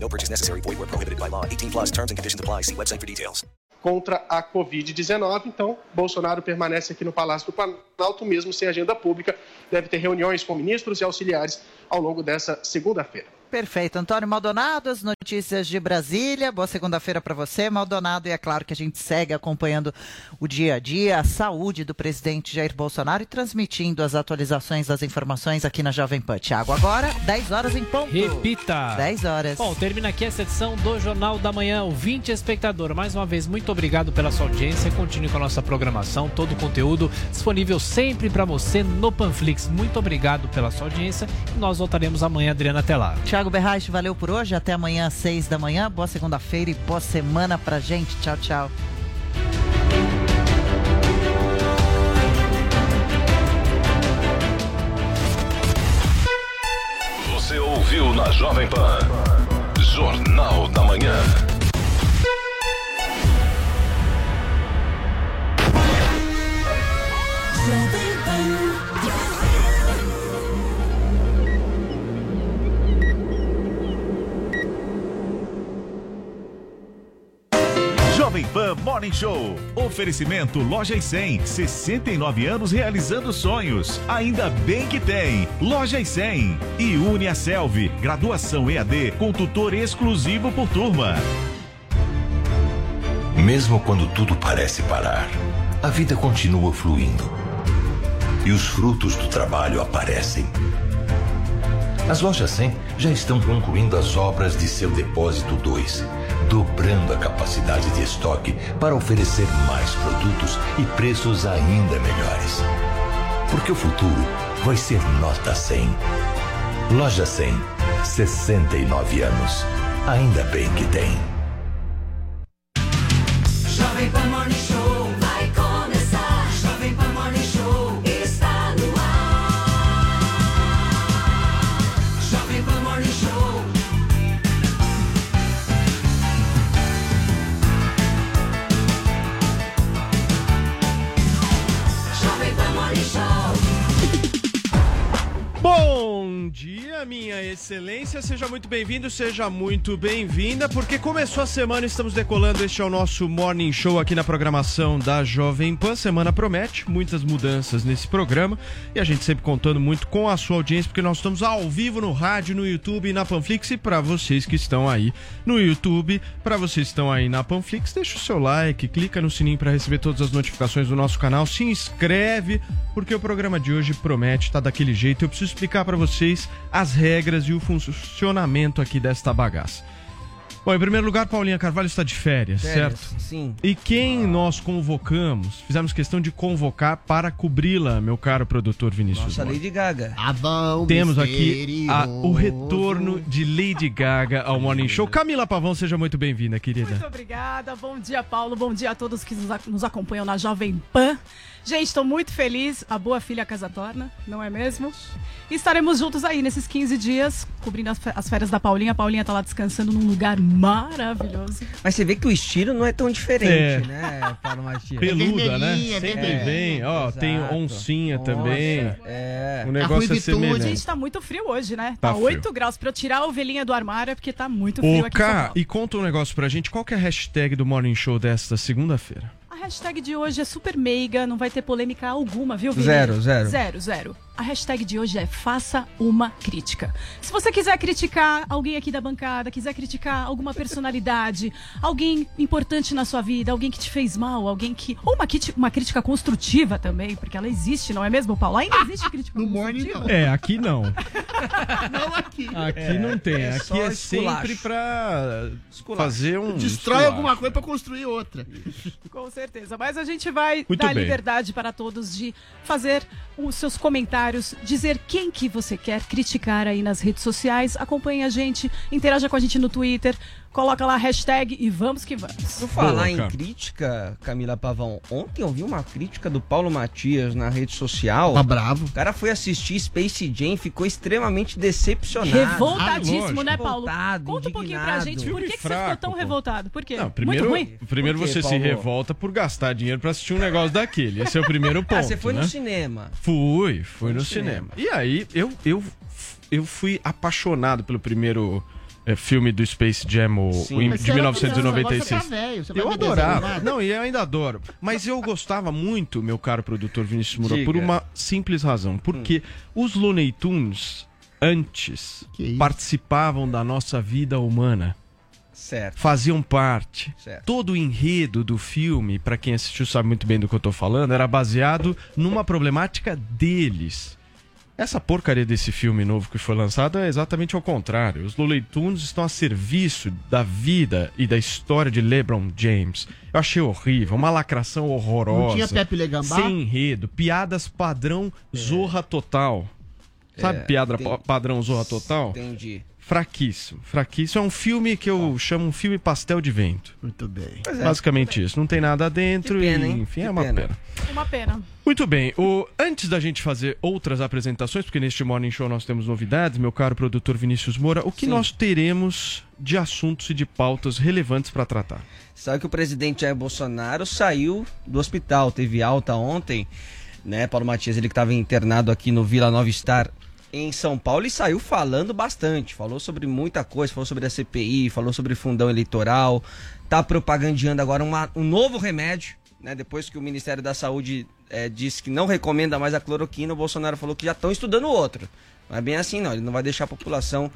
No purchase necessary. Void where prohibited by law. 18 plus terms and conditions apply. See website for details. Contra a Covid-19, então Bolsonaro permanece aqui no Palácio do Planalto, mesmo sem agenda pública. Deve ter reuniões com ministros e auxiliares ao longo dessa segunda-feira. Perfeito. Antônio Maldonado, as notícias de Brasília. Boa segunda-feira para você, Maldonado. E é claro que a gente segue acompanhando o dia a dia, a saúde do presidente Jair Bolsonaro e transmitindo as atualizações das informações aqui na Jovem Pan. Tiago, agora, 10 horas em ponto. Repita. 10 horas. Bom, termina aqui essa edição do Jornal da Manhã. O 20 espectador, mais uma vez, muito obrigado pela sua audiência. Continue com a nossa programação, todo o conteúdo disponível sempre para você no Panflix. Muito obrigado pela sua audiência. E nós voltaremos amanhã, Adriana, até lá. Tiago Berraich, valeu por hoje. Até amanhã às 6 da manhã. Boa segunda-feira e boa semana pra gente. Tchau, tchau. Você ouviu na Jovem Pan. Jornal da Manhã. Jovem Pan Morning Show. Oferecimento Loja e 100. 69 anos realizando sonhos. Ainda bem que tem. Loja e 100. E Une a Selvi. Graduação EAD com tutor exclusivo por turma. Mesmo quando tudo parece parar, a vida continua fluindo. E os frutos do trabalho aparecem. As lojas 100 já estão concluindo as obras de seu depósito 2, dobrando a capacidade de estoque para oferecer mais produtos e preços ainda melhores. Porque o futuro vai ser nota 100. Loja 100, 69 anos. Ainda bem que tem. Jovem Pan Morning Show Bom dia, minha excelência. Seja muito bem-vindo, seja muito bem-vinda, porque começou a semana, estamos decolando. Este é o nosso Morning Show aqui na programação da Jovem Pan. Semana promete muitas mudanças nesse programa e a gente sempre contando muito com a sua audiência, porque nós estamos ao vivo no rádio, no YouTube e na Panflix. E para vocês que estão aí no YouTube, para vocês que estão aí na Panflix, deixa o seu like, clica no sininho para receber todas as notificações do nosso canal, se inscreve, porque o programa de hoje promete estar daquele jeito. Eu preciso explicar para vocês as regras e o funcionamento aqui desta bagaça. Bom, em primeiro lugar, Paulinha Carvalho está de férias, Férias, certo? sim. E quem nós convocamos, fizemos questão de convocar para cobri-la, meu caro produtor Vinícius. Nossa, Moura. Lady Gaga. Ah, bom, Temos aqui a- o retorno de Lady Gaga ao Morning Show. Camila Pavão, seja muito bem-vinda, querida. Muito obrigada. Bom dia, Paulo. Bom dia a todos que nos acompanham na Jovem Pan. Gente, estou muito feliz. A boa filha casa torna, não é mesmo? E estaremos juntos aí nesses 15 dias, cobrindo as férias da Paulinha. A Paulinha tá lá descansando num lugar maravilhoso. Mas você vê que o estilo não é tão diferente, É. né, Paulo Matias? Peluda, né? Sempre vermelhinha. vem. Ó, tem Exato. oncinha Nossa, também. É. O negócio é ruivitude. semelhante. Gente, tá muito frio hoje, né? Tá Tá, frio. 8 graus. Pra eu tirar a ovelhinha do armário é porque tá muito frio Ô, aqui Cá, e conta um negócio pra gente. Qual que é a hashtag do Morning Show desta segunda-feira? A hashtag de hoje é super meiga, não vai ter polêmica alguma, viu, Vini? Zero, zero. Zero, zero. A hashtag de hoje é faça uma crítica. Se você quiser criticar alguém aqui da bancada, quiser criticar alguma personalidade, alguém importante na sua vida, alguém que te fez mal, alguém que. Ou uma, crítica- uma crítica construtiva também, porque ela existe, não é mesmo, Paulo? Ainda existe crítica No morning, construtiva? não. É, aqui não. Não aqui. Aqui não tem. é aqui é esculacho. sempre pra Esculacho. fazer um. Destrói esculacho. alguma coisa pra construir outra. Com certeza. Mas a gente vai Muito dar bem. liberdade para todos de fazer os seus comentários, dizer quem que você quer criticar aí nas redes sociais. Acompanhe a gente, interaja com a gente no Twitter, coloca lá a hashtag e vamos que vamos. Por falar Boa, em crítica, Camila Pavão, ontem eu vi uma crítica do Paulo Matias na rede social. Tá bravo. O cara foi assistir Space Jam e ficou extremamente decepcionado. Revoltadíssimo, lógico. né, Paulo? Revoltado, Conta um pouquinho pra gente por Filme que, que você ficou fraco, tão pô. revoltado. Por quê? Não, primeiro, Muito ruim? primeiro Por quê, você se revolta por gastar dinheiro pra assistir um negócio daquele. Esse é o primeiro ponto. Ah, você foi né? no cinema. Fui, fui no no cinema. E aí, eu, eu, eu fui apaixonado pelo primeiro eh, filme do Space Jam, o, Sim. de você era 1996. criança, agora você tá velho, eu adorava. Não, e eu ainda adoro. Mas eu gostava muito, meu caro produtor Vinícius Moura, Diga. por uma simples razão. Porque os Looney Tunes, antes, participavam da nossa vida humana. Certo. Faziam parte. Certo. Todo o enredo do filme, pra quem assistiu sabe muito bem do que eu tô falando, era baseado numa problemática deles. Essa porcaria desse filme novo que foi lançado é exatamente ao contrário. Os Looney Tunes estão a serviço da vida e da história de LeBron James. Eu achei horrível, uma lacração horrorosa. Não tinha Pepe Legambá? Sem enredo, piadas padrão Zorra Total. Sabe É, piada tem- pa- padrão Zorra Total? Entendi. Fraquíssimo, fraquíssimo. É um filme que eu chamo um filme pastel de vento. Muito bem. É. Basicamente isso. Não tem nada dentro pena, e, enfim, Que é uma pena. pena. Uma pena. Muito bem, o, antes da gente fazer outras apresentações, porque neste Morning Show nós temos novidades, meu caro produtor Vinícius Moura, o que Sim. nós teremos de assuntos e de pautas relevantes para tratar? Sabe que o presidente Jair Bolsonaro saiu do hospital, teve alta ontem, né? Paulo Matias, ele que estava internado aqui no Vila Nova Star em São Paulo e saiu falando bastante. Falou sobre muita coisa, falou sobre a CPI, falou sobre fundão eleitoral, tá propagandeando agora uma- um novo remédio, né? Depois que o Ministério da Saúde eh, disse que não recomenda mais a cloroquina, o Bolsonaro falou que já estão estudando outro. Não é bem assim, não. Ele não vai deixar a população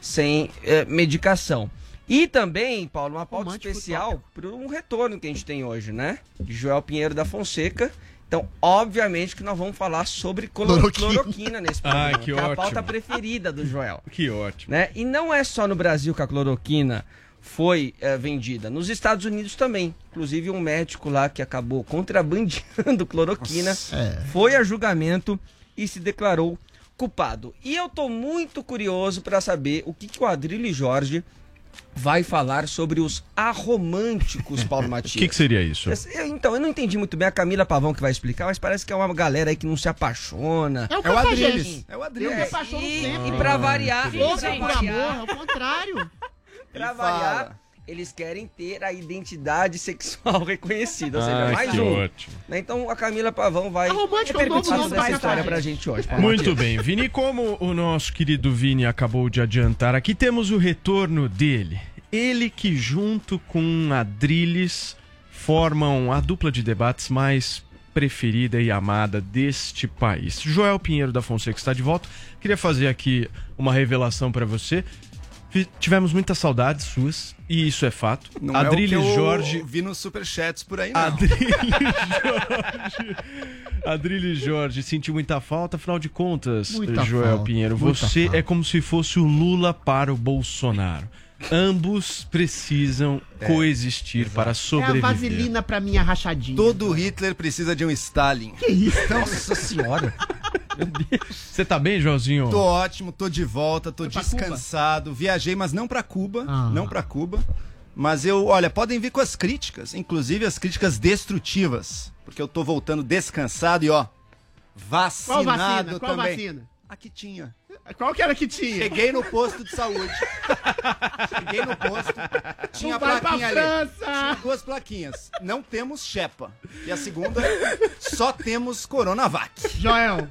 sem eh, medicação. E também, Paulo, uma pauta Romântico especial para um retorno que a gente tem hoje, né? De Joel Pinheiro da Fonseca. Então, obviamente que nós vamos falar sobre cloro- Cloroquina. nesse programa. Ai, que é a ótimo. pauta preferida do Joel. Que ótimo. Né? E não é só no Brasil que a cloroquina foi eh, vendida. Nos Estados Unidos também. Inclusive, um médico lá que acabou contrabandeando cloroquina É. foi a julgamento e se declarou culpado. E eu tô muito curioso para saber o que, que o Adrilho Jorge vai falar sobre os aromânticos, Paulo O Matias. que, que seria isso? Eu- Então, eu não entendi muito bem a Camila Pavão que vai explicar, mas parece que é uma galera aí que não se apaixona. É o É o Cafajeste. Adriles. É o Adriles. e, e pra variar, e Louca pra por amor, variar, ao contrário. pra variar, fala. Eles querem ter a identidade sexual reconhecida, ou seja, Ai, mais que um. ótimo. né? Então a Camila Pavão vai é repercutir essa história pra gente hoje. Muito bem, Vini, como o nosso querido Vini acabou de adiantar, aqui temos o retorno dele. Ele que junto com Adrilles formam a dupla de debates mais preferida e amada deste país. Joel Pinheiro da Fonseca está de volta. Queria fazer aqui uma revelação para você. Tivemos muitas saudades suas, e isso é fato. Não Adrilles é o que eu Jorge vi nos superchats por aí, não. Adrilles Jorge. Adrilles Jorge sentiu muita falta, afinal de contas, Muita Joel falta, Pinheiro, muita você falta. é como se fosse o Lula para o Bolsonaro. Ambos precisam coexistir para É a sobreviver. vaselina pra minha rachadinha. Todo Hitler precisa de um Stalin. Que isso? Nossa senhora. Você tá bem, Joãozinho? Tô ótimo, tô de volta, tô Foi descansado. Viajei, mas não pra Cuba, Ah. não pra Cuba. Mas eu, olha, podem vir com as críticas, inclusive as críticas destrutivas, porque eu tô voltando descansado e ó, Qual vacinado vacina? Qual também. vacina? Aqui tinha. Qual que era que tinha? Cheguei no posto de saúde. Cheguei no posto. Tinha a plaquinha ali. Tinha duas plaquinhas. Não temos Shepa. E a segunda, só temos Coronavac. Joel,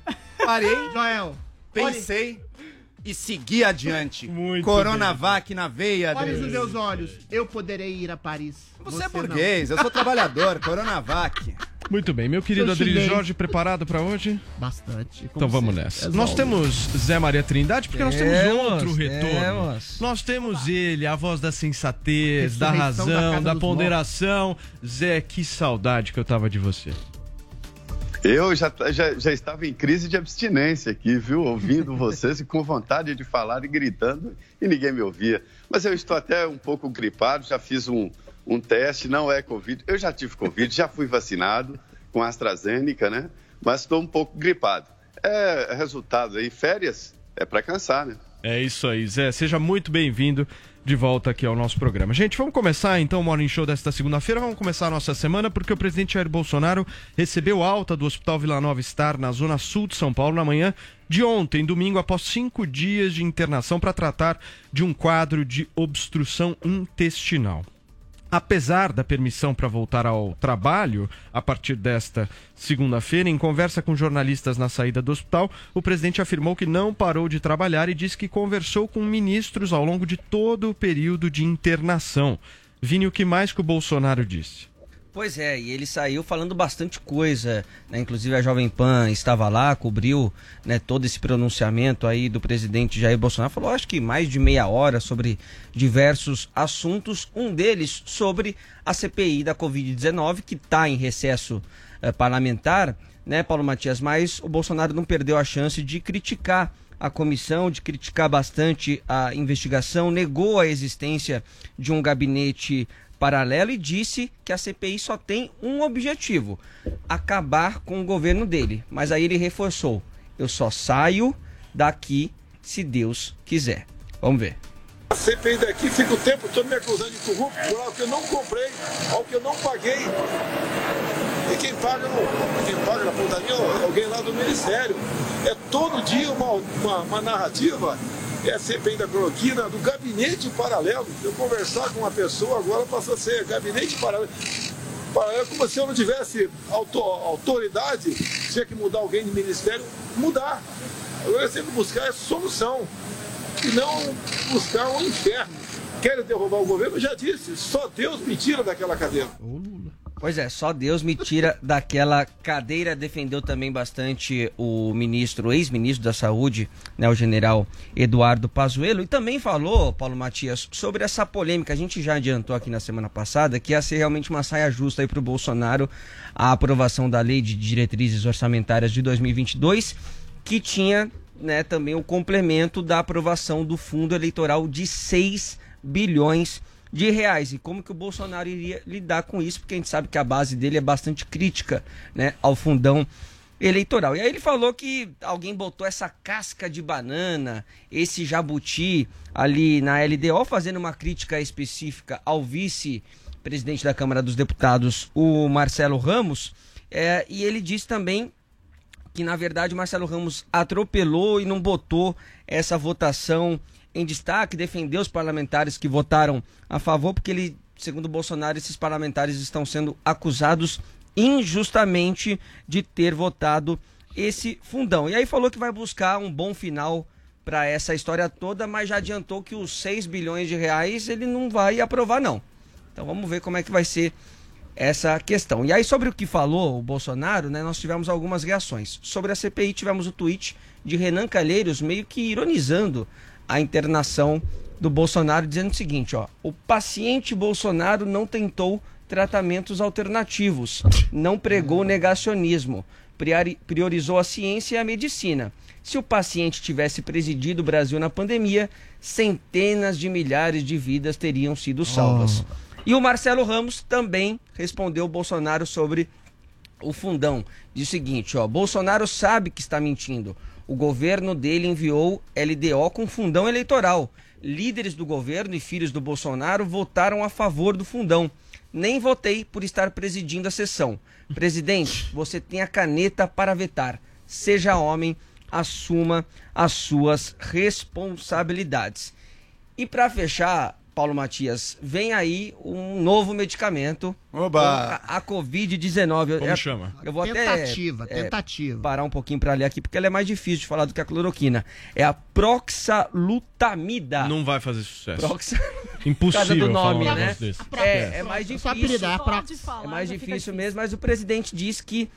Parei, Joel, pensei e segui adiante. Muito Coronavac na veia, olha nos meus olhos. Eu poderei ir a Paris. Você é não. burguês, eu sou trabalhador. Coronavac. Muito bem, meu querido chinês. Jorge, preparado para hoje? Bastante. Então vamos nessa. Nós temos Zé Maria Trindade, porque nós temos outro retorno. temos. Nós temos ele, a voz da sensatez, da da razão, da dos ponderação. Zé, que saudade que eu tava de você. Eu já, já, já estava em crise de abstinência aqui, viu? Ouvindo vocês e com vontade de falar e gritando e ninguém me ouvia. Mas eu estou até um pouco gripado, já fiz um, um teste, não é Covid. Eu já tive Covid, já fui vacinado com AstraZeneca, né? Mas estou um pouco gripado. É resultado aí, férias é para cansar, né? É isso aí, Zé. Seja muito bem-vindo. De volta aqui ao nosso programa. Gente, vamos começar então o Morning Show desta segunda-feira. Vamos começar a nossa semana porque o presidente Jair Bolsonaro recebeu alta do Hospital Vila Nova Star na zona sul de São Paulo na manhã de ontem, domingo, após cinco dias de internação para tratar de um quadro de obstrução intestinal. Apesar da permissão para voltar ao trabalho a partir desta segunda-feira, em conversa com jornalistas na saída do hospital, o presidente afirmou que não parou de trabalhar e disse que conversou com ministros ao longo de todo o período de internação. Vini, o que mais que o Bolsonaro disse? Pois é, e ele saiu falando bastante coisa, né? Inclusive a Jovem Pan estava lá, cobriu né, todo esse pronunciamento aí do presidente Jair Bolsonaro. Falou, acho que mais de meia hora sobre diversos assuntos. Um deles sobre a CPI da Covid-19, que está em recesso eh, parlamentar, né, Paulo Matias? Mas o Bolsonaro não perdeu a chance de criticar a comissão, de criticar bastante a investigação, negou a existência de um gabinete paralelo e disse que a CPI só tem um objetivo: acabar com o governo dele. Mas aí ele reforçou: eu só saio daqui se Deus quiser. Vamos ver. A CPI daqui fica o tempo todo me acusando de corrupto por algo que eu não comprei, algo que eu não paguei. E quem paga, quem paga na pontaria é alguém lá do Ministério. É todo dia uma, uma, uma narrativa. É CPI da cloroquina, do gabinete paralelo. Eu conversar com uma pessoa agora passou a ser gabinete paralelo. Paralelo como se eu não tivesse auto, autoridade, tinha que mudar alguém de ministério, mudar. Agora sempre buscar é solução e não buscar um inferno. Querem derrubar o governo? Já disse, só Deus me tira daquela cadeira. Pois é, só Deus me tira daquela cadeira. Defendeu também bastante o ministro, ex-ministro da Saúde, né, o general Eduardo Pazuello, e também falou, Paulo Matias, sobre essa polêmica. A gente já adiantou aqui na semana passada que ia ser realmente uma saia justa aí para o Bolsonaro a aprovação da lei de diretrizes orçamentárias de 2022, que tinha né, também o complemento da aprovação do fundo eleitoral de 6 bilhões de reais. E como que o Bolsonaro iria lidar com isso? Porque a gente sabe que a base dele é bastante crítica né, ao fundão eleitoral. E aí ele falou que alguém botou essa casca de banana, esse jabuti ali na LDO, fazendo uma crítica específica ao vice-presidente da Câmara dos Deputados, o Marcelo Ramos. É, e ele disse também que na verdade Marcelo Ramos atropelou e não botou essa votação em destaque, defendeu os parlamentares que votaram a favor, porque ele, segundo Bolsonaro, esses parlamentares estão sendo acusados injustamente de ter votado esse fundão. E aí falou que vai buscar um bom final para essa história toda, mas já adiantou que os 6 bilhões de reais ele não vai aprovar não. Então vamos ver como é que vai ser essa questão. E aí, sobre o que falou o Bolsonaro, né, nós tivemos algumas reações. Sobre a CPI, tivemos o tweet de Renan Calheiros meio que ironizando a internação do Bolsonaro, dizendo o seguinte: ó, o paciente Bolsonaro não tentou tratamentos alternativos, não pregou negacionismo, priori- priorizou a ciência e a medicina. Se o paciente tivesse presidido o Brasil na pandemia, centenas de milhares de vidas teriam sido salvas. E o Marcelo Ramos também respondeu o Bolsonaro sobre o fundão. Diz o seguinte, ó, Bolsonaro sabe que está mentindo. O governo dele enviou LDO com fundão eleitoral. Líderes do governo e filhos do Bolsonaro votaram a favor do fundão. Nem votei por estar presidindo a sessão. Presidente, você tem a caneta para vetar. Seja homem, assuma as suas responsabilidades. E para fechar, Paulo Matias, vem aí um novo medicamento. Oba! A, a Covid-19. Eu- Como é- chama? Eu vou Tentativa, até é, tentativa. parar um pouquinho para ler aqui, porque ela é mais difícil de falar do que a cloroquina. É a proxalutamida. Não vai fazer sucesso. Proxa... Impossível Por causa do falar um nome, né? desse. É, é mais difícil. apelidar, é. É mais difícil mesmo, mas o presidente diz que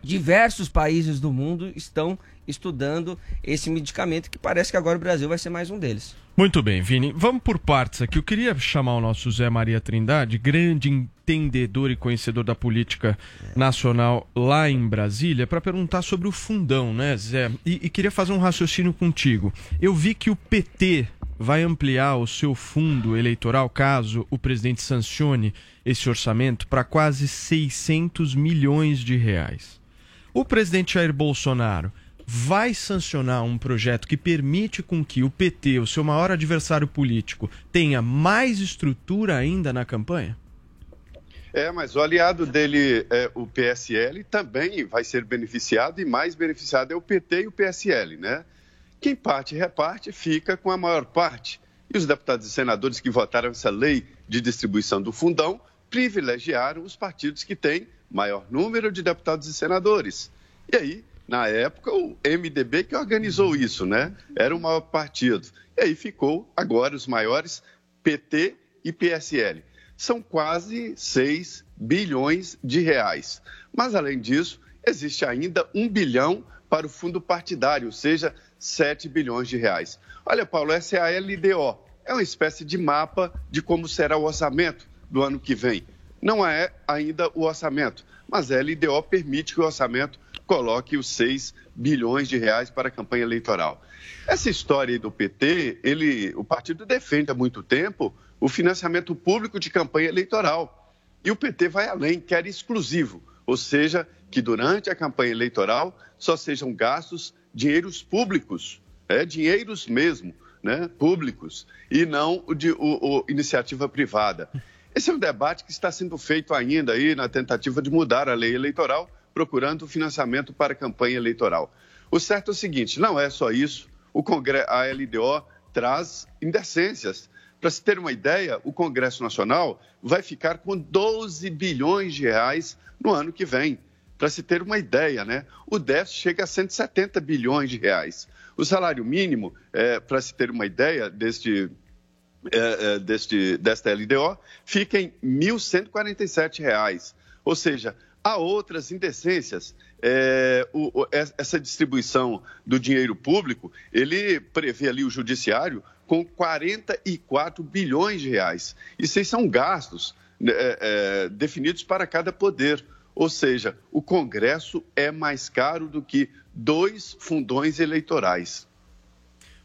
diversos países do mundo estão estudando esse medicamento que parece que agora o Brasil vai ser mais um deles. Muito bem, Vini. Vamos por partes aqui. Eu queria chamar o nosso Zé Maria Trindade, grande entendedor e conhecedor da política nacional lá em Brasília, para perguntar sobre o fundão, né, Zé? E, e queria fazer um raciocínio contigo. Eu vi que o PT vai ampliar o seu fundo eleitoral caso o presidente sancione esse orçamento para quase 600 milhões de reais. O presidente Jair Bolsonaro vai sancionar um projeto que permite com que o PT, o seu maior adversário político, tenha mais estrutura ainda na campanha? É, mas o aliado dele, é, o PSL, também vai ser beneficiado e mais beneficiado é o PT e o PSL, né? Quem parte e reparte fica com a maior parte. E os deputados e senadores que votaram essa lei de distribuição do fundão privilegiaram os partidos que têm maior número de deputados e senadores. E aí, na época, o MDB que organizou isso, né? Era o maior partido. E aí ficou agora os maiores PT e PSL. São quase 6 bilhões de reais. Mas, além disso, existe ainda um bilhão para o fundo partidário, ou seja, 7 bilhões de reais. Olha, Paulo, essa é a LDO. É uma espécie de mapa de como será o orçamento do ano que vem. Não é ainda o orçamento, mas a LDO permite que o orçamento coloque os 6 bilhões de reais para a campanha eleitoral. Essa história do PT, ele, o partido defende há muito tempo o financiamento público de campanha eleitoral. E o PT vai além, quer exclusivo, ou seja, que durante a campanha eleitoral só sejam gastos dinheiros públicos, é, dinheiros mesmo, né, públicos, e não o de o, o, iniciativa privada. Esse é um debate que está sendo feito ainda aí na tentativa de mudar a lei eleitoral, procurando financiamento para a campanha eleitoral. O certo é o seguinte, não é só isso, o Congre a LDO traz indecências. Para se ter uma ideia, o Congresso Nacional vai ficar com 12 bilhões de reais no ano que vem. Para se ter uma ideia, né? O déficit chega a 170 bilhões de reais. O salário mínimo, é, para se ter uma ideia deste, é, é, deste, desta LDO, fica em 1.147 reais. Ou seja, há outras indecências. É, o, o, essa distribuição do dinheiro público, ele prevê ali o judiciário com 44 bilhões de reais. E esses são gastos né, é, definidos para cada poder. Ou seja, o Congresso é mais caro do que dois fundões eleitorais.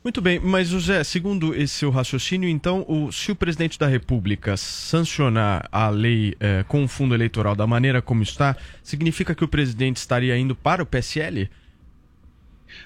Muito bem, mas José, segundo esse seu raciocínio, então, o, se o presidente da República sancionar a lei eh, com o fundo eleitoral da maneira como está, significa que o presidente estaria indo para o PSL?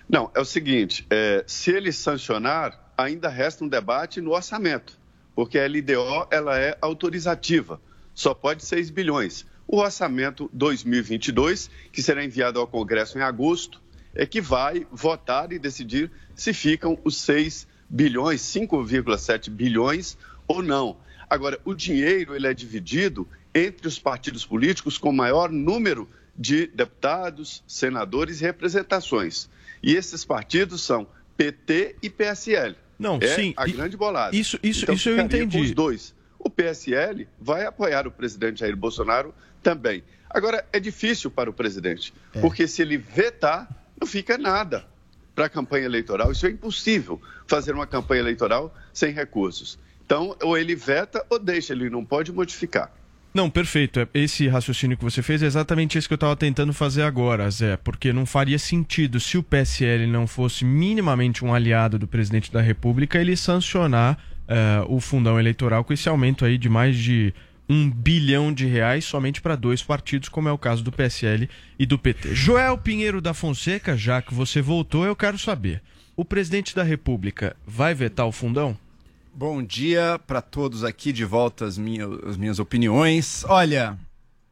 Não, é o seguinte: é, se ele sancionar, ainda resta um debate no orçamento, porque a LDO ela é autorizativa, só pode 6 bilhões. O orçamento 2022, que será enviado ao Congresso em agosto, é que vai votar e decidir se ficam os 6 bilhões, 5,7 bilhões ou não. Agora, o dinheiro ele é dividido entre os partidos políticos com maior número de deputados, senadores e representações. E esses partidos são PT e PSL. Não, é sim. a grande bolada. Isso, isso, então, isso eu entendi. Com os dois. O PSL vai apoiar o presidente Jair Bolsonaro também. Agora, é difícil para o presidente, É. porque se ele vetar, não fica nada para a campanha eleitoral. Isso é impossível, fazer uma campanha eleitoral sem recursos. Então, ou ele veta ou deixa, ele não pode modificar. Não, perfeito. É- Esse raciocínio que você fez é exatamente isso que eu estava tentando fazer agora, Zé, porque não faria sentido se o PSL não fosse minimamente um aliado do presidente da República ele sancionar eh, o fundão eleitoral com esse aumento aí de mais de um bilhão de reais somente para dois partidos, como é o caso do PSL e do PT. Joel Pinheiro da Fonseca, já que você voltou, eu quero saber: o presidente da República vai vetar o fundão? Bom dia para todos aqui, de volta às minhas, minhas opiniões. Olha,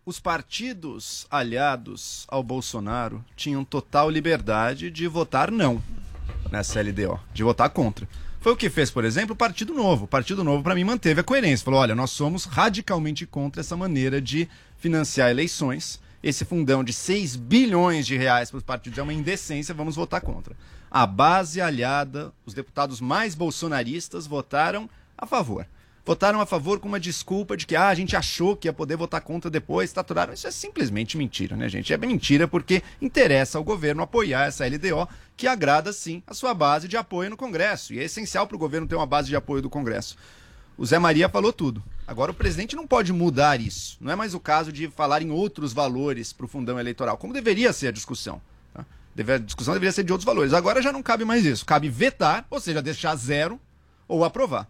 os partidos aliados ao Bolsonaro tinham total liberdade de votar não nessa LDO, de votar contra. Foi o que fez, por exemplo, o Partido Novo. O Partido Novo, para mim, manteve a coerência. Falou: olha, nós somos radicalmente contra essa maneira de financiar eleições. Esse fundão de 6 bilhões de reais para os partidos é uma indecência, vamos votar contra. A base aliada, os deputados mais bolsonaristas votaram a favor. Votaram a favor com uma desculpa de que ah, a gente achou que ia poder votar contra depois, taturaram. Isso é simplesmente mentira, né, gente? É mentira porque interessa ao governo apoiar essa LDO, que agrada, sim, a sua base de apoio no Congresso. E é essencial para o governo ter uma base de apoio do Congresso. O Zé Maria falou tudo. Agora o presidente não pode mudar isso. Não é mais o caso de falar em outros valores para o fundão eleitoral, como deveria ser a discussão. tá? Deve- a discussão deveria ser de outros valores. Agora já não cabe mais isso. Cabe vetar, ou seja, deixar zero ou aprovar.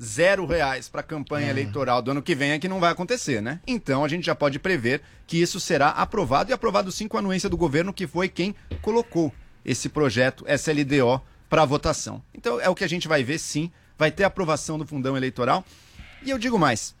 Zero reais para a campanha eleitoral do ano que vem é que não vai acontecer, né? Então a gente já pode prever que isso será aprovado e aprovado sim com a anuência do governo, que foi quem colocou esse projeto SLDO para votação. Então é o que a gente vai ver sim, vai ter aprovação do fundão eleitoral. E eu digo mais,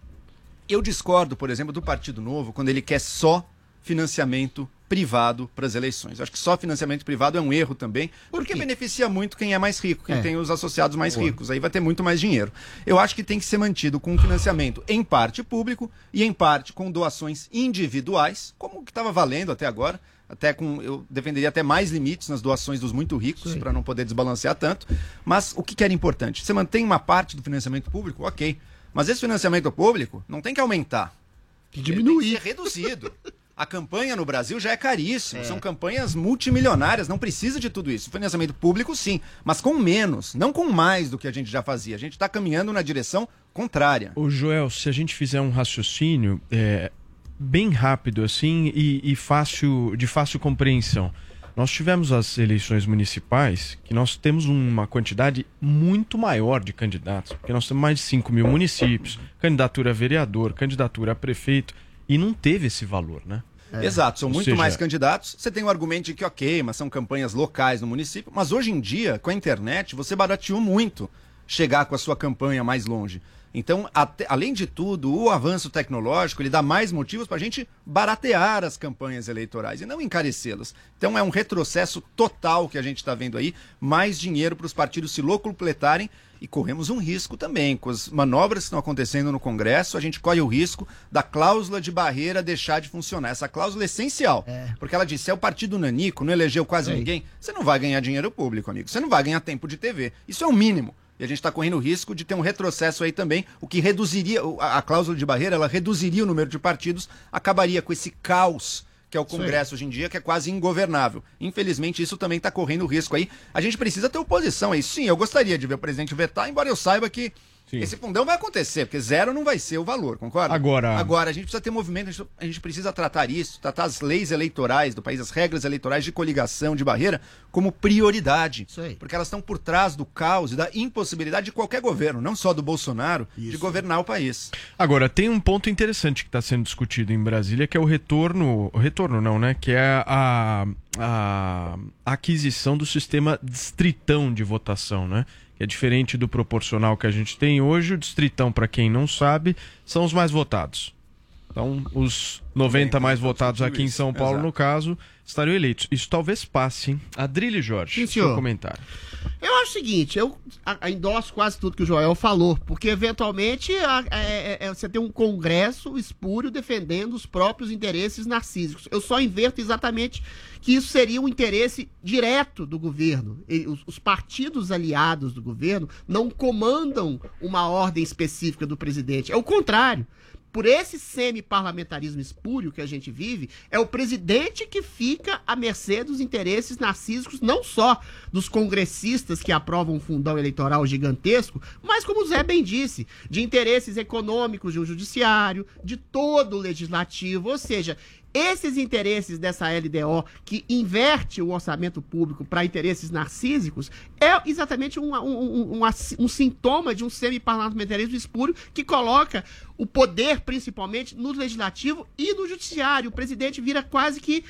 eu discordo, por exemplo, do Partido Novo quando ele quer só financiamento privado para as eleições. Acho que só financiamento privado é um erro também, porque beneficia muito quem é mais rico, quem É. tem os associados mais Boa. ricos. Aí vai ter muito mais dinheiro. Eu acho que tem que ser mantido com financiamento em parte público e em parte com doações individuais, como o que estava valendo até agora. Até com, eu defenderia até mais limites nas doações dos muito ricos, para não poder desbalancear tanto. Mas o que, que era importante? Você mantém uma parte do financiamento público, ok. Mas esse financiamento público não tem que aumentar. Que diminuir. Ele tem que ser reduzido. A campanha no Brasil já é caríssima. São campanhas multimilionárias, não precisa de tudo isso. Financiamento público, sim, mas com menos, não com mais do que a gente já fazia. A gente está caminhando na direção contrária. Ô Joel, se a gente fizer um raciocínio é, bem rápido assim e, e fácil, de fácil compreensão. Nós tivemos as eleições municipais que nós temos uma quantidade muito maior de candidatos, porque nós temos mais de 5 mil municípios, candidatura a vereador, candidatura a prefeito, e não teve esse valor, né? Exato, são Ou muito seja, mais candidatos. Você tem o argumento de que, ok, mas são campanhas locais no município. Mas hoje em dia, com a internet, você barateou muito chegar com a sua campanha mais longe. Então, até- além de tudo, o avanço tecnológico ele dá mais motivos para a gente baratear as campanhas eleitorais e não encarecê-las. Então, é um retrocesso total que a gente está vendo aí, mais dinheiro para os partidos se locupletarem e corremos um risco também. Com as manobras que estão acontecendo no Congresso, a gente corre o risco da cláusula de barreira deixar de funcionar. Essa cláusula é essencial. Porque ela disse: se é o partido nanico, não elegeu quase Sei. ninguém, você não vai ganhar dinheiro público, amigo. Você não vai ganhar tempo de TV. Isso é o mínimo. E a gente está correndo o risco de ter um retrocesso aí também, o que reduziria, a, a cláusula de barreira, ela reduziria o número de partidos, acabaria com esse caos que é o. Congresso hoje em dia, que é quase ingovernável. Infelizmente, isso também está correndo risco aí. A gente precisa ter oposição aí. Sim, eu gostaria de ver o presidente vetar, embora eu saiba que esse fundão vai acontecer, porque zero não vai ser o valor, concorda? Agora- Agora, a gente precisa ter movimento, a gente, a gente precisa tratar isso, tratar as leis eleitorais do país, as regras eleitorais de coligação, de barreira, como prioridade. Porque elas estão por trás do caos e da impossibilidade de qualquer governo, não só do Bolsonaro, de governar o país. Agora, tem um ponto interessante que está sendo discutido em Brasília, que é o retorno. o Retorno não, né? Que é a, a aquisição do sistema distritão de votação, né? É diferente do proporcional que a gente tem hoje. O distritão, para quem não sabe, são os mais votados. Então, os 90 mais votados aqui em São Paulo, Exato. no caso, estariam eleitos. Isso talvez passe, hein? Adrilho Jorge, Sim, seu senhor. comentário. Eu acho o seguinte, eu a- a- endosso quase tudo que o Joel falou, porque eventualmente a- é- é- é- você tem um congresso espúrio defendendo os próprios interesses narcísicos. Eu só inverto exatamente que isso seria um interesse direto do governo. E os, os partidos aliados do governo não comandam uma ordem específica do presidente. É o contrário. Por esse semi-parlamentarismo espúrio que a gente vive, é o presidente que fica à mercê dos interesses narcísicos, não só dos congressistas que aprovam um fundão eleitoral gigantesco, mas, como o Zé bem disse, de interesses econômicos de um judiciário, de todo o legislativo. Ou seja, esses interesses dessa LDO que inverte o orçamento público para interesses narcísicos é exatamente um, um, um, um, um sintoma de um semi-parlamentarismo espúrio que coloca o poder, principalmente, no legislativo e no judiciário. O presidente vira quase que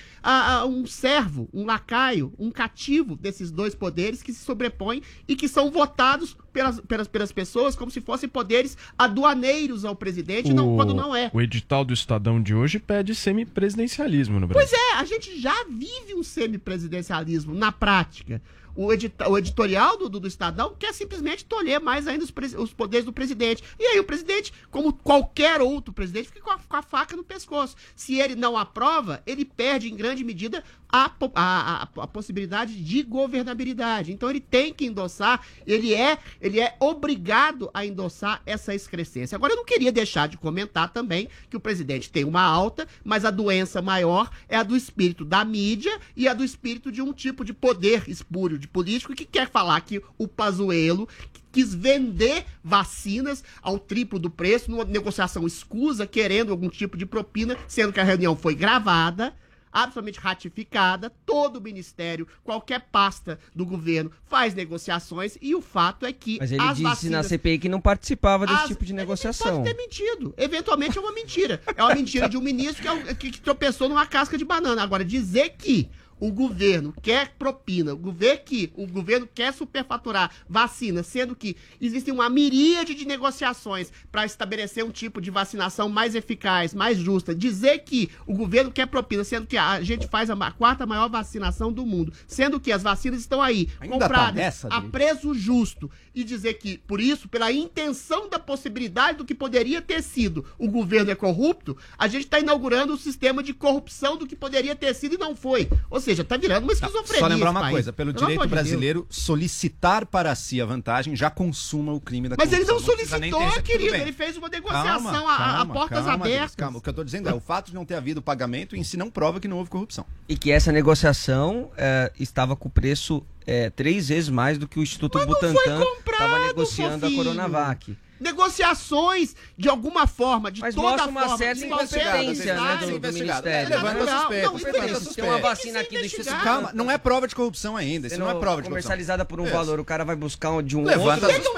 um servo, um lacaio, um cativo desses dois poderes que se sobrepõem e que são votados pelas, pelas, pelas pessoas como se fossem poderes aduaneiros ao presidente, não, quando não é. o edital do Estadão de hoje pede semipresidencialismo no Brasil. Pois é, a gente já vive um semipresidencialismo na prática. O, o editorial do, do, do Estadão quer simplesmente tolher mais ainda os, os poderes do presidente. E aí o presidente, como qualquer outro presidente, fica com a, com a faca no pescoço. Se ele não aprova, ele perde em grande medida a, a, a- a possibilidade de governabilidade. Então ele tem que endossar, ele é, ele é obrigado a endossar essa excrescência. Agora eu não queria deixar de comentar também que o presidente tem uma alta, mas a doença maior é a do espírito da mídia e a do espírito de um tipo de poder espúrio de político que quer falar que o Pazuello quis vender vacinas ao triplo do preço numa negociação escusa, querendo algum tipo de propina, sendo que a reunião foi gravada absolutamente ratificada, todo o ministério, qualquer pasta do governo faz negociações e o fato é que Mas ele as disse na vacinas CPI que não participava desse As- tipo de negociação. pode ter mentido. Eventualmente é uma mentira. É uma mentira de um ministro que, é o- que- que tropeçou numa casca de banana. Agora, dizer que o governo quer propina, o governo que o governo quer superfaturar vacina, sendo que existe uma miríade de negociações para estabelecer um tipo de vacinação mais eficaz, mais justa, dizer que o governo quer propina, sendo que a gente faz a quarta maior vacinação do mundo, sendo que as vacinas estão aí Ainda tá compradas nessa, a preço justo. E dizer que, por isso, pela intenção da possibilidade do que poderia ter sido o governo é corrupto, a gente está inaugurando o sistema de corrupção do que poderia ter sido e não foi. Ou seja, está virando uma esquizofrenia. Só lembrar uma coisa, pelo Pelo direito amor de Deus. brasileiro, solicitar para si a vantagem já consuma o crime da Mas ele não corrupção. precisa nem ter solicitou, esse- tudo querido. bem. Ele fez uma negociação Calma, a- a, calma, portas calma, Denis, abertas. calma. O que eu tô dizendo é o fato de não ter havido pagamento em si não prova que não houve corrupção. E que essa negociação eh, estava com preço eh, três vezes mais do que o Instituto Butantan estava negociando fofinho. a Coronavac. Negociações, de alguma forma, de Mas toda mostra uma forma, certa de qualquer incompetência, né, do- do Ministério. Levanta Não, suspeita. não, levanta isso tem uma vacina aqui do Instituto Calma, não é prova de corrupção ainda. Isso não é prova de corrupção. comercializada por um Isso. valor, o cara vai buscar de um Levanta outro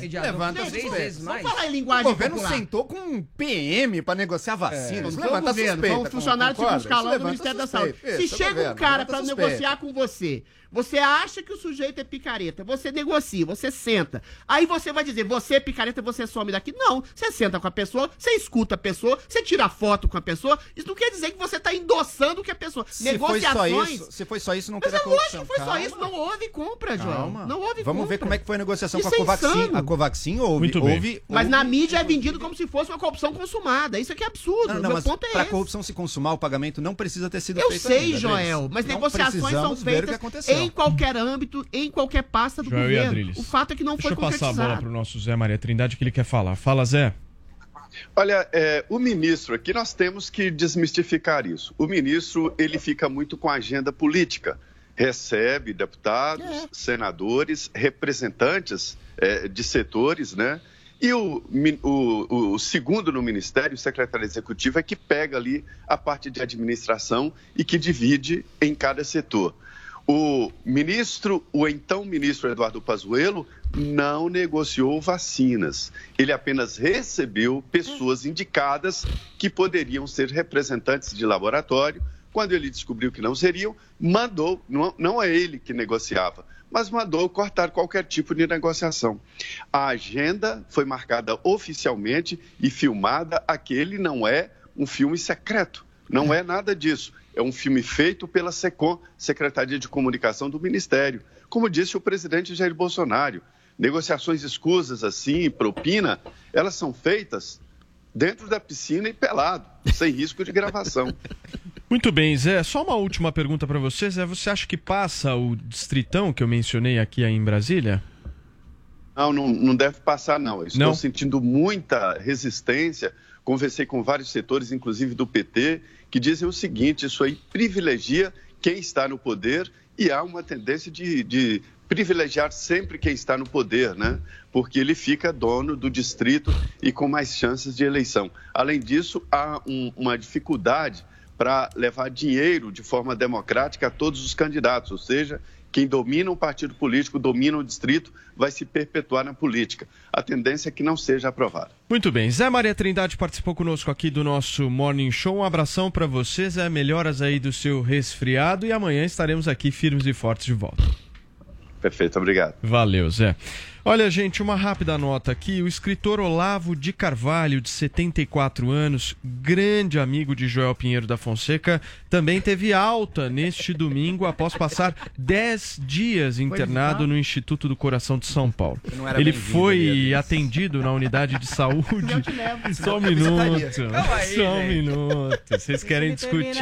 mediador Levanta três vezes mais. Vamos falar em O linguagem governo popular. sentou com um PM para negociar vacina. Não Isso foi o levanta governo, suspeita. um funcionário de escalão Isso do levanta Ministério da Saúde. Se Isso, chega governo, um cara levanta pra negociar com você, você acha que o sujeito é picareta, você negocia, você senta. Aí você vai dizer, você é picareta, você some daqui. Não, você senta com a pessoa, você escuta a pessoa, você tira foto com a pessoa. Isso não quer dizer que você tá endossando o que a pessoa... Se foi só Negociações... isso, se foi só isso, não Mas teve é lógico que foi só Calma. isso, não houve compra, João. Calma. Não houve Vamos ver compra. como é que foi a negociação Isso com a é Covaxin. insano. A Covaxin houve. Muito bem. houve Mas houve- na mídia é vendido como se fosse uma corrupção consumada. Isso aqui é absurdo. Não, não, Meu mas ponto é pra esse. corrupção se consumar o pagamento não precisa ter sido Eu feito sei, ainda, Joel, mas Não negociações são ver o feitas em qualquer âmbito, em qualquer pasta do Joel governo. O fato é que não Deixa foi eu passar a bola concretizado. pro nosso Zé Maria Trindade que ele quer falar. Fala, Zé. Olha, é, o ministro aqui nós temos que desmistificar isso. O ministro ele fica muito com a agenda política, recebe deputados, senadores, representantes é, de setores, né? E o, o- o segundo no ministério, o secretário executivo, é que pega ali a parte de administração e que divide em cada setor. O ministro, o então ministro Eduardo Pazuello, não negociou vacinas. Ele apenas recebeu pessoas indicadas que poderiam ser representantes de laboratório. Quando ele descobriu que não seriam, mandou, não, não é ele que negociava, mas mandou cortar qualquer tipo de negociação. A agenda foi marcada oficialmente e filmada. Aquele não é um filme secreto. Não é nada disso. É um filme feito pela SECOM, Secretaria de Comunicação do Ministério. Como disse o presidente Jair Bolsonaro, negociações escusas assim, propina, elas são feitas dentro da piscina e pelado, sem risco de gravação. Muito bem, Zé. Só uma última pergunta para você, Zé. Você acha que passa o distritão que eu mencionei aqui em Brasília? Não, não, não deve passar, não. Eu estou Não? sentindo muita resistência. Conversei com vários setores, inclusive do PT, que dizem o seguinte: isso aí privilegia quem está no poder e há uma tendência de, de privilegiar sempre quem está no poder, né? Porque ele fica dono do distrito e com mais chances de eleição. Além disso, há um- uma dificuldade para levar dinheiro de forma democrática a todos os candidatos, ou seja, quem domina um partido político, domina o distrito, vai se perpetuar na política. A tendência é que não seja aprovado. Muito bem. Zé Maria Trindade participou conosco aqui do nosso Morning Show. Um abração para você, Zé. Melhoras aí do seu resfriado e amanhã estaremos aqui firmes e fortes de volta. Perfeito, obrigado. Valeu, Zé. Olha, gente, uma rápida nota aqui. O escritor Olavo de Carvalho, de 74 anos, grande amigo de Joel Pinheiro da Fonseca, também teve alta neste domingo após passar 10 dias internado no Instituto do Coração de São Paulo. Ele foi atendido na unidade de saúde. Só um Eu minuto. aí, Só um minuto. Vocês querem discutir.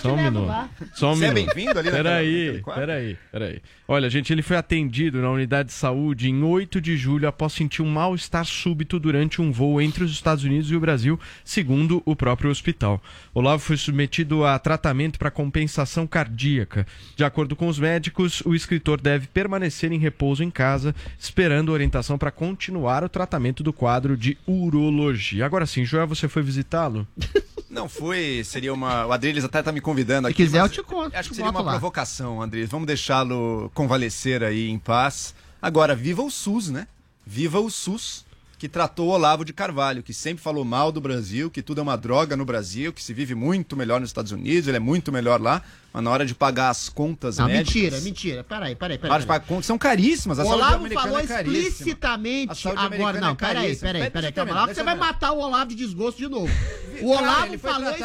Só um minuto. Só um Você é minuto. bem-vindo ali naquela- Peraí, peraí, peraí. Olha, gente, ele foi atendido na unidade de saúde em 8 de julho após sentir um mal-estar súbito durante um voo entre os Estados Unidos e o Brasil, segundo o próprio hospital. Olavo foi submetido a tratamento para compensação cardíaca. De acordo com os médicos, o escritor deve permanecer em repouso em casa, esperando orientação para continuar o tratamento do quadro de urologia. Agora sim, Joel, você foi visitá-lo? Não foi, seria uma. O Adriles até tá me convidando Se aqui. quiser, eu te conto. Acho que seria uma lá. provocação, Andrés. Vamos deixá-lo convalescer aí em paz. Agora, viva o SUS, né? Viva o SUS. que tratou o Olavo de Carvalho, que sempre falou mal do Brasil, que tudo é uma droga no Brasil, que se vive muito melhor nos Estados Unidos, ele é muito melhor lá, mas na hora de pagar as contas Não, médicas... mentira, mentira. Peraí, peraí, Na peraí. hora de pagar contas são caríssimas, a O Olavo falou é explicitamente saúde agora. Não, é peraí, peraí, peraí. Calma lá, você vai matar o Olavo de desgosto de novo. O Olavo falou foi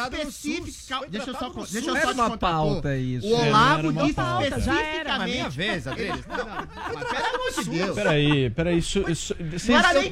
Deixa eu só, deixa eu só te pauta isso. O É, Olavo disse pauta, já era, especificamente. mas minha vez, Adriles. Pelo amor de Deus. Peraí, peraí, isso. isso vocês, Não era nem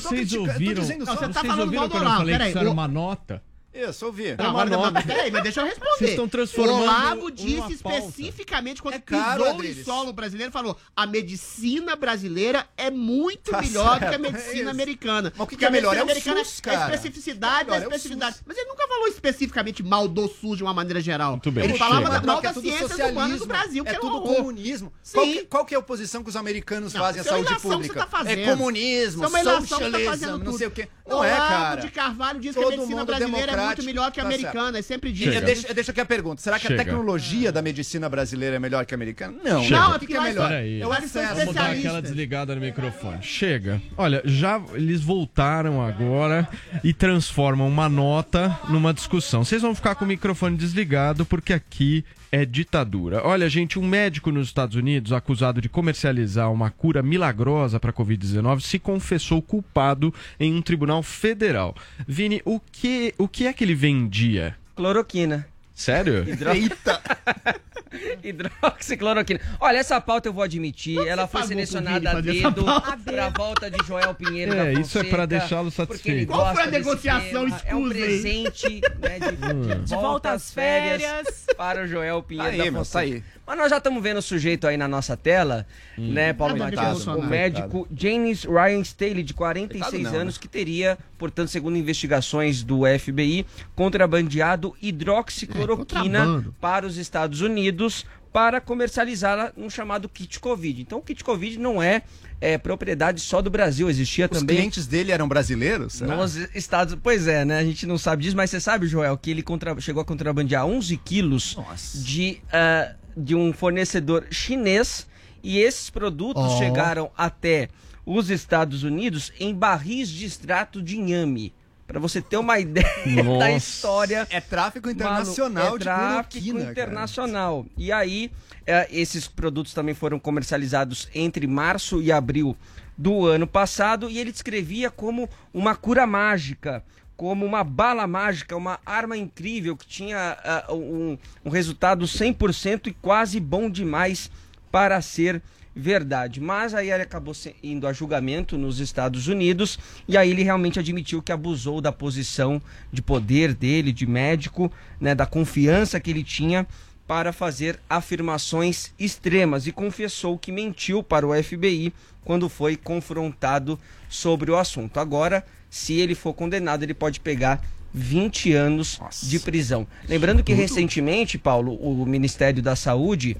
vocês- ouviram. Não, você tá vocês falando ouviram mal do quando eu Olavo, falei que peraí, isso era uma nota? Isso, ouvi. Não, agora, uma não, nota. peraí, mas deixa eu responder. Vocês estão transformando O Olavo disse especificamente quando É caro, pisou em Adriles. solo brasileiro, falou: a medicina brasileira é muito Tá melhor do que a certo, é medicina isso. americana. Mas o que que é melhor? A medicina É o americana SUS, é cara. a especificidade da Melhor é especificidade. Mas ele nunca falou especificamente mal do SUS de uma maneira geral. Muito bem, ele falava da, mal é ciências socialismo, humanas do Brasil, que é tudo comunismo. Sim. Qual que, qual que é a oposição que os americanos Não, fazem à é saúde pública? você tá fazendo. é comunismo, Isso é uma ilação que você tá socialismo, fazendo não sei o quê. O Não é, Olavo cara. de Carvalho diz que a medicina mundo brasileira é muito melhor que a tá certo. americana. É sempre Deixa, dito. deixa, deixa aqui a pergunta. Será que Chega. a tecnologia da medicina brasileira é melhor que a americana? Não. Chega. Não, é que, porque que é melhor? Peraí. Eu acho que. Vamos dar aquela desligada no microfone. Chega. Olha, já eles voltaram agora e transformam uma nota numa discussão. Vocês vão ficar com o microfone desligado porque aqui é ditadura. Olha, gente, um médico nos Estados Unidos acusado de comercializar uma cura milagrosa para a Covid-19 se confessou culpado em um tribunal federal. Vini, o que, o que é que ele vendia? Cloroquina. Sério? Hidro... Hidroxicloroquina. Olha, essa pauta eu vou admitir, ela foi selecionada a dedo pra volta de Joel Pinheiro É, da isso é Fonseca, pra deixá-lo porque ele satisfeito. Qual foi a negociação tema. É um escusa presente né, de, De volta às férias. para o Joel Pinheiro Tá aí, da meu, Fonseca. tá aí. Mas nós já estamos vendo o sujeito aí na nossa tela, né, Paulo Nada Matias? O médico James Ryan Staley, de 46 Coitado não, anos, que teria, portanto, segundo investigações do FBI, contrabandeado hidroxicloroquina É, para os Estados Unidos para comercializá-la no chamado kit Covid. Então, o kit Covid não é, é, propriedade só do Brasil, existia Os também clientes dele eram brasileiros? será? nos Estados Pois é, né? A gente não sabe disso, mas você sabe, Joel, que ele contra- chegou a contrabandear 11 quilos Nossa. de, ah, de um fornecedor chinês e esses produtos Ó. chegaram até os Estados Unidos em barris de extrato de inhame. Pra você ter uma ideia da Nossa. história É tráfico Mano, internacional é de tráfico cloroquina, cara. internacional. E aí, é, esses produtos também foram comercializados entre março e abril do ano passado e ele descrevia como uma cura mágica, como uma bala mágica, uma arma incrível que tinha ah, um, um resultado 100% e quase bom demais para ser verdade. Mas aí ele acabou indo a julgamento nos Estados Unidos e aí ele realmente admitiu que abusou da posição de poder dele, de médico, né, da confiança que ele tinha para fazer afirmações extremas e confessou que mentiu para o FBI quando foi confrontado sobre o assunto. Agora, se ele for condenado, ele pode pegar 20 anos Nossa. de prisão. Lembrando que recentemente, Paulo, o Ministério da Saúde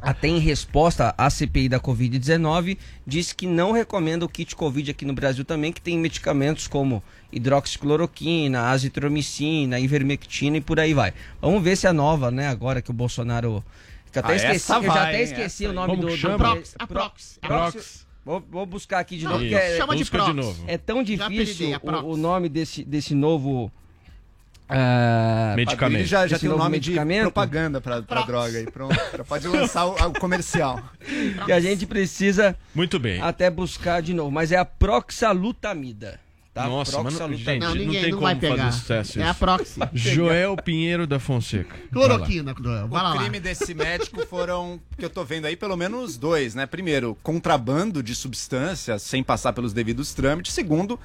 até em resposta à CPI da Covid-19, disse que não recomenda o kit Covid aqui no Brasil também, que tem medicamentos como hidroxicloroquina, azitromicina, ivermectina e por aí vai. Vamos ver se a nova, né, agora que o Bolsonaro... Que eu até Ah, esqueci, eu já vai, até hein, esqueci o nome do... do? Prox, Pro- aprox. Prox. Vou, vou buscar aqui de Não, novo, Isso. é, chama de de novo. é tão difícil Prox. o, o nome desse, desse novo... ah, Medicamento. Ele já, já tem o novo nome de propaganda pra, pra droga aí. Pronto. Já pode lançar o, o comercial. que a gente precisa Muito bem. até buscar de novo, mas é a proxalutamida. Tá? Nossa, mas não- gente, Não, não ninguém tem não como vai pegar. fazer sucesso É a proxy. Joel Pinheiro da Fonseca. Cloroquina, Joel. Vai lá. o crime desse médico foram, que eu tô vendo aí, pelo menos dois, né? Primeiro, contrabando de substâncias sem passar pelos devidos trâmites. Segundo,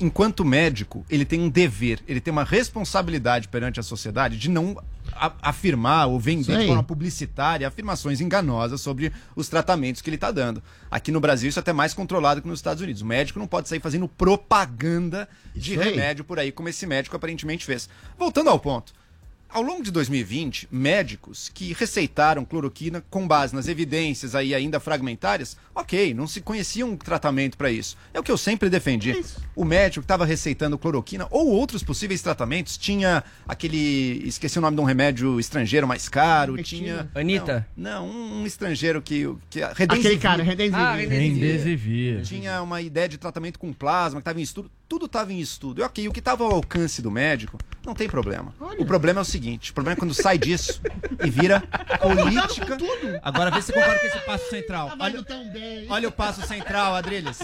enquanto médico, ele tem um dever, ele tem uma responsabilidade perante a sociedade de não afirmar ou vender de forma publicitária afirmações enganosas sobre os tratamentos que ele está dando. Aqui no Brasil isso é até mais controlado que nos Estados Unidos. O médico não pode sair fazendo propaganda de Isso aí. remédio por aí, como esse médico aparentemente fez. Voltando ao ponto. Ao longo de 2020, médicos que receitaram cloroquina com base nas evidências aí ainda fragmentárias, ok, não se conhecia um tratamento para isso. É o que eu sempre defendi. O médico que estava receitando cloroquina ou outros possíveis tratamentos tinha aquele, esqueci o nome de um remédio estrangeiro mais caro, tinha Anitta? Não, não, um, estrangeiro que que Aquele cara, Remdesivir. Ah, Remdesivir. tinha uma ideia de tratamento com plasma que estava em estudo, tudo estava em estudo. E ok, o que estava ao alcance do médico, não tem problema. O problema é o seguinte, o problema é quando sai disso e vira política. Agora vê se concorda com esse passo central. Tão bem. Olha o passo central, Adriles.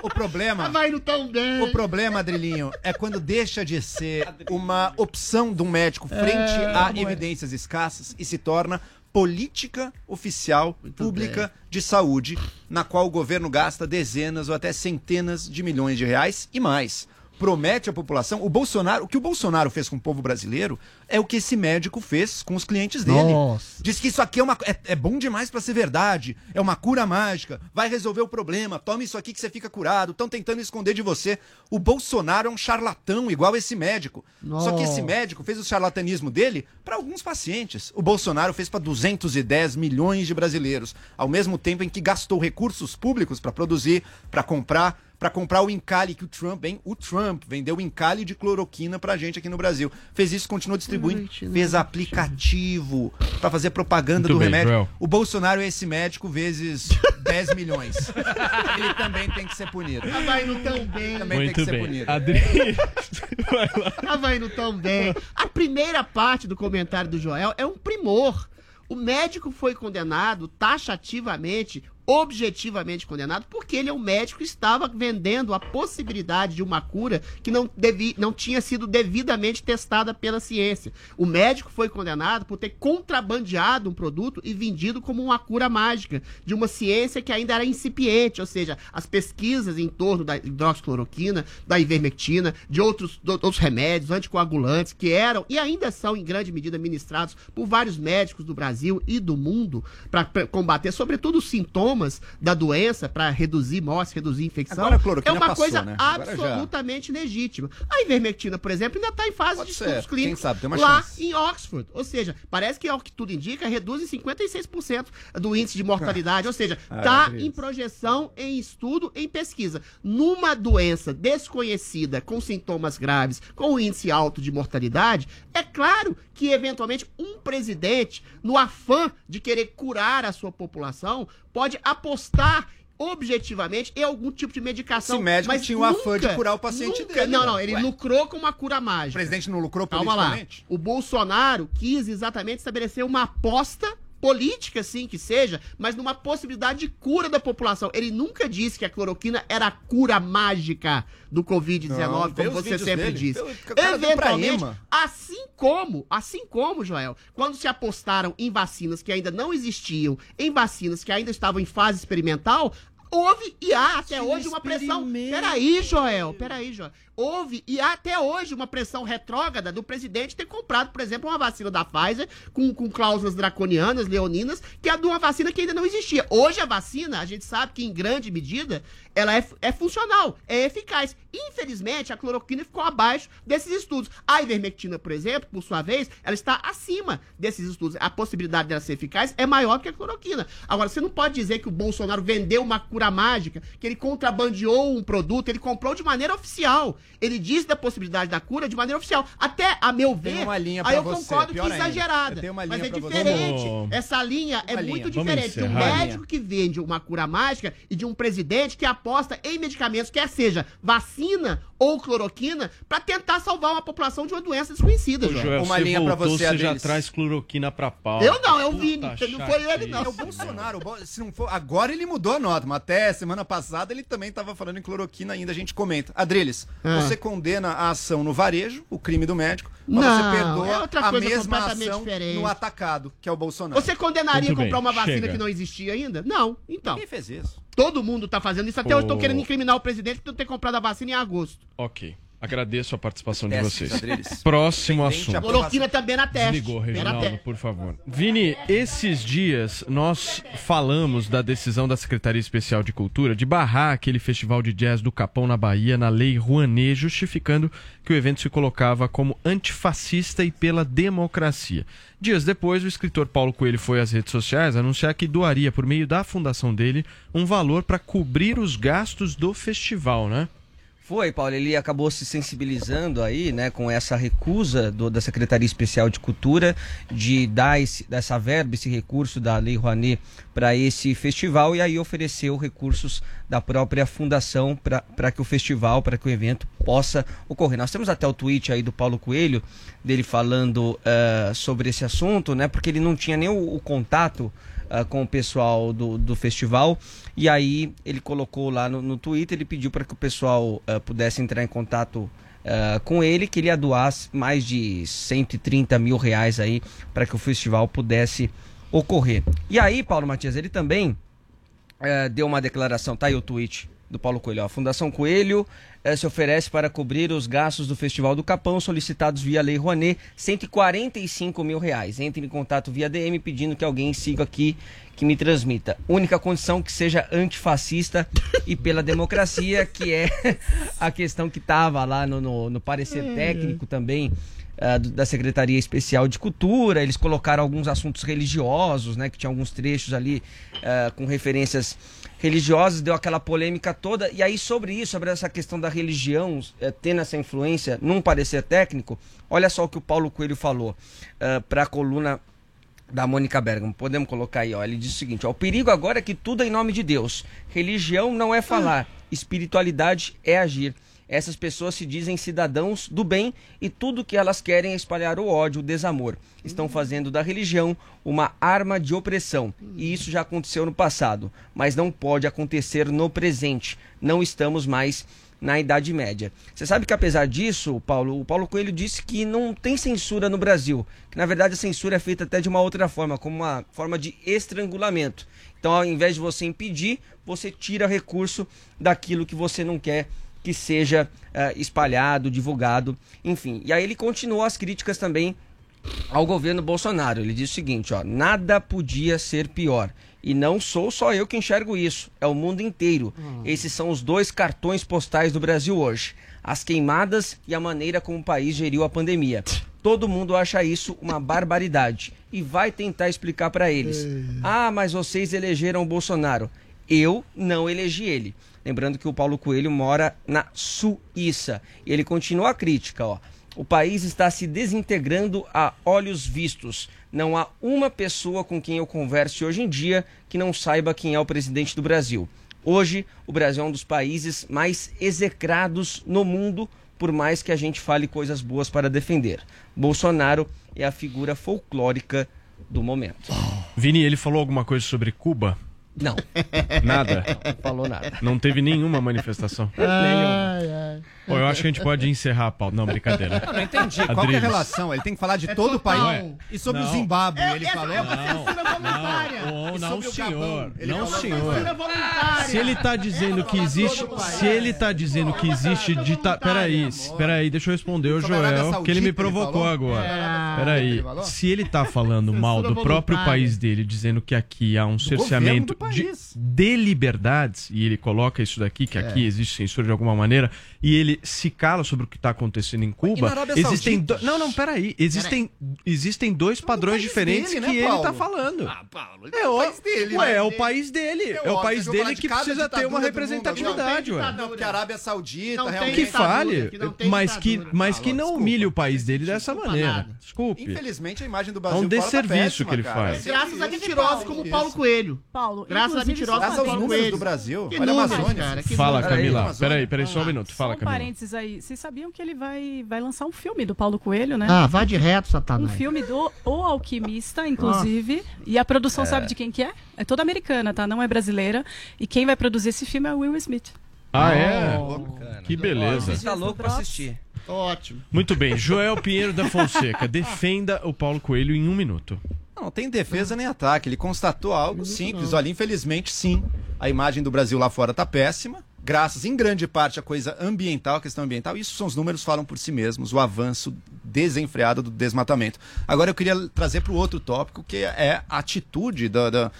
O problema. Vai indo tão bem. O problema, Adrilinho, é quando deixa de ser uma opção de um médico frente É, a evidências escassas e se torna política oficial pública de saúde, na qual o governo gasta dezenas ou até centenas de milhões de reais e mais. Promete à população, o Bolsonaro, o que o Bolsonaro fez com o povo brasileiro é o que esse médico fez com os clientes dele. Nossa. Diz que isso aqui é, uma, é, é bom demais pra ser verdade, é uma cura mágica, vai resolver o problema, tome isso aqui que você fica curado, estão tentando esconder de você. O Bolsonaro é um charlatão igual esse médico. Só que esse Nossa. médico fez o charlatanismo dele para alguns pacientes. O Bolsonaro fez para 210 milhões de brasileiros, ao mesmo tempo em que gastou recursos públicos para produzir, para comprar, para comprar o encalhe que o Trump, hein? O Trump vendeu o encalhe de cloroquina pra gente aqui no Brasil. Fez isso, continuou distribuindo, Noite, fez aplicativo para fazer propaganda Muito do bem, remédio. Joel. O Bolsonaro é esse médico vezes 10 milhões. Ele também tem que ser punido. Ah, vai indo tão bem. Também tem que Muito ser bem. punido. Adri... Ah, vai indo tão bem. A primeira parte do comentário do Joel é um primor. O médico foi condenado taxativamente, objetivamente condenado, porque ele é um médico que estava vendendo a possibilidade de uma cura que não, devi, não tinha sido devidamente testada pela ciência. O médico foi condenado por ter contrabandeado um produto e vendido como uma cura mágica de uma ciência que ainda era incipiente, ou seja, as pesquisas em torno da hidroxicloroquina, da ivermectina, de outros, de outros remédios anticoagulantes que eram e ainda são em grande medida ministrados por vários médicos do Brasil e do mundo para combater, sobretudo, os sintomas da doença, para reduzir morte, reduzir infecção. Agora a é uma passou, coisa né? Absolutamente legítima. A ivermectina, por exemplo, ainda está em fase Pode de ser, estudos clínicos sabe, lá chance. em Oxford. Ou seja, parece que, ao que tudo indica, reduz em 56% do índice de mortalidade. Ou seja, Ah, está beleza. em projeção, em estudo, em pesquisa. Numa doença desconhecida, com sintomas graves, com índice alto de mortalidade, é claro que, eventualmente, um presidente, no afã de querer curar a sua população, pode apostar objetivamente em algum tipo de medicação. Esse médico mas tinha o afã de curar o paciente nunca- dele, Não, né? não, ele Ué. lucrou com uma cura O mágica. presidente não lucrou Calma lá. O Bolsonaro quis exatamente estabelecer uma aposta política, sim, que seja, mas numa possibilidade de cura da população. Ele nunca disse que a cloroquina era a cura mágica do Não, Covid-19, vê como você sempre dele. disse. Pelo- pra Eventualmente, assim como, assim como, Joel, quando se apostaram em vacinas que ainda não existiam, em vacinas que ainda estavam em fase experimental, houve e há até hoje uma pressão. Peraí, Joel, peraí, Joel. Houve e até hoje uma pressão retrógrada do presidente ter comprado, por exemplo, uma vacina da Pfizer com, com cláusulas draconianas, leoninas, que é de uma vacina que ainda não existia. Hoje a vacina, a gente sabe que em grande medida, ela é, é funcional, é eficaz. Infelizmente, a cloroquina ficou abaixo desses estudos. A ivermectina, por exemplo, por sua vez, ela está acima desses estudos. A possibilidade dela ser eficaz é maior que a cloroquina. Agora, você não pode dizer que o Bolsonaro vendeu uma cura mágica, que ele contrabandeou um produto, ele comprou de maneira oficial. Ele disse da possibilidade da cura de maneira oficial. Até, a meu ver, Tem uma linha aí eu você, concordo que ainda. exagerada. Mas linha é pra você. diferente. Vamos- Essa linha é Uma muito linha. Diferente de um médico que vende uma cura mágica e de um presidente que aposta em medicamentos, quer seja vacina ou cloroquina, pra tentar salvar uma população de uma doença desconhecida, Ô, Joel. Uma você linha pra voltou, você, você já traz cloroquina pra pau. Eu não, é o Vini. Não foi ele, não. É o Bolsonaro. Se não for, agora ele mudou a nota, mas até semana passada ele também estava falando em cloroquina ainda, a gente comenta. Adriles, Ah. Você condena a ação no varejo, o crime do médico, mas Não, você perdoa é outra a coisa mesma completamente ação diferente. no atacado, que é o Bolsonaro. Você condenaria Muito bem, comprar uma vacina chega. que não existia ainda? Não. Então. Quem fez isso? Todo mundo tá fazendo isso. Até Ô. eu estou querendo incriminar o presidente por não ter comprado a vacina em agosto. Ok. Agradeço a participação de vocês. Próximo assunto. a Cloroquina também na teste. Desligou, Reginaldo, por favor. Vini, esses dias nós falamos da decisão da Secretaria Especial de Cultura de barrar aquele festival de jazz do Capão na Bahia na Lei Rouanet, justificando que o evento se colocava como antifascista e pela democracia. Dias depois, o escritor Paulo Coelho foi às redes sociais anunciar que doaria, por meio da fundação dele, um valor para cobrir os gastos do festival, né? Foi, Paulo, ele acabou se sensibilizando aí, né, com essa recusa do- da Secretaria Especial de Cultura de dar esse, dessa verba, esse recurso da Lei Rouanet para esse festival e aí ofereceu recursos da própria fundação para que o festival, para que o evento possa ocorrer. Nós temos até o tweet aí do Paulo Coelho, dele falando eh, sobre esse assunto, né, porque ele não tinha nem o, o contato ah, com o pessoal do, do festival. E aí ele colocou lá no, no Twitter, ele pediu para que o pessoal ah, pudesse entrar em contato ah, com ele, que ele ia doar mais de 130 mil reais aí para que o festival pudesse ocorrer. E aí, Paulo Matias, ele também eh, deu uma declaração, tá aí o tweet do Paulo Coelho. A Fundação Coelho eh, se oferece para cobrir os gastos do Festival do Capão solicitados via Lei Rouanet, 145 mil reais. Entre em contato via DM pedindo que alguém siga aqui que me transmita. Única condição que seja antifascista e pela democracia, que é a questão que estava lá no, no, no parecer técnico também ah, da Secretaria Especial de Cultura. Eles colocaram alguns assuntos religiosos, né? Que tinha alguns trechos ali ah, com referências religiosas, deu aquela polêmica toda. E aí, sobre isso, sobre essa questão da religião eh, tendo essa influência num parecer técnico, olha só o que o Paulo Coelho falou para a coluna da Mônica Bergamo. Podemos colocar aí, ó. Ele diz o seguinte: ó, o perigo agora é que tudo é em nome de Deus. Religião não é falar, espiritualidade é agir. Essas pessoas se dizem cidadãos do bem e tudo que elas querem é espalhar o ódio, o desamor. Estão fazendo da religião uma arma de opressão. E isso já aconteceu no passado, mas não pode acontecer no presente. Não estamos mais na Idade Média. Você sabe que apesar disso, Paulo, o Paulo Coelho disse que não tem censura no Brasil, que na verdade a censura é feita até de uma outra forma, como uma forma de estrangulamento. Então, ao invés de você impedir, você tira recurso daquilo que você não quer que seja eh, espalhado, divulgado, enfim. E aí ele continuou as críticas também ao governo Bolsonaro. Ele diz o seguinte, ó, nada podia ser pior. E não sou só eu que enxergo isso, é o mundo inteiro. Esses são os dois cartões postais do Brasil hoje: as queimadas e a maneira como o país geriu a pandemia. Todo mundo acha isso uma barbaridade e vai tentar explicar para eles. Ah, mas vocês elegeram o Bolsonaro. Eu não elegi ele. Lembrando que o Paulo Coelho mora na Suíça. E ele continua a crítica, ó. O país está se desintegrando a olhos vistos. Não há uma pessoa com quem eu converse hoje em dia que não saiba quem é o presidente do Brasil. Hoje, o Brasil é um dos países mais execrados no mundo, por mais que a gente fale coisas boas para defender. Bolsonaro é a figura folclórica do momento. Vini, ele falou alguma coisa sobre Cuba? Não. Nada? Não falou nada. Não teve nenhuma manifestação? Ai, Pô, eu acho que a gente pode encerrar a pauta. Não, brincadeira. Eu não entendi. Qual que é a relação? Ele tem que falar de todo o país. Ué, E sobre o não. Zimbábue, É, ele falou. é. Não, não, sobre o senhor. Ele Não, senhor. Voluntária. Se ele tá dizendo que existe. Se ele tá dizendo que existe dita... Peraí, peraí, deixa eu responder o Joel, que ele me provocou agora. É. Peraí, se ele tá falando mal do próprio país dele, dizendo que aqui há um cerceamento de liberdades, e ele coloca isso daqui, que É. aqui existe censura de alguma maneira, e ele se cala sobre o que tá acontecendo em na Cuba, Arábia existem. Do- Não, não, peraí. Existem, existem dois padrões país diferentes dele, que né, ele Paulo? tá falando. Ah, Paulo, É é o país dele. Ué, né? é o país dele. É, o país dele de que precisa ter uma mundo representatividade, ué. Não, Não, que a Arábia Saudita realmente... Que fale, que mas que, mas que não desculpa. humilhe o país dele dessa maneira. nada. Desculpe. Infelizmente, a imagem do É Brasil um fora tá desserviço que ele faz. Graças a mentirosos como o Paulo Coelho. Paulo, Graças a mentirosos como aos Paulo números Coelho. do Brasil. Olha a Amazônia. Fala. Camila. Peraí, peraí, só um minuto. Fala, um Camila. Parênteses aí. Vocês sabiam que ele vai, vai lançar um filme do Paulo Coelho, né? Ah, vai de reto, Um Satanás. filme do O Alquimista, inclusive. E a produção sabe de quem que é? É toda americana, tá? Não é brasileira. E quem vai produzir esse filme é o Will Smith. Ah, é? Bacana. Que beleza. Você tá louco pra assistir. Ótimo. Muito bem. Joel Pinheiro da Fonseca. Defenda o Paulo Coelho em um minuto. Não tem defesa nem ataque. Ele constatou algo simples. Olha, infelizmente, sim. A imagem do Brasil lá fora tá péssima. Graças em grande parte à coisa ambiental, a questão ambiental. Isso são os números falam por si mesmos, o avanço desenfreado do desmatamento. Agora eu queria trazer para o outro tópico, que é a atitude da, da-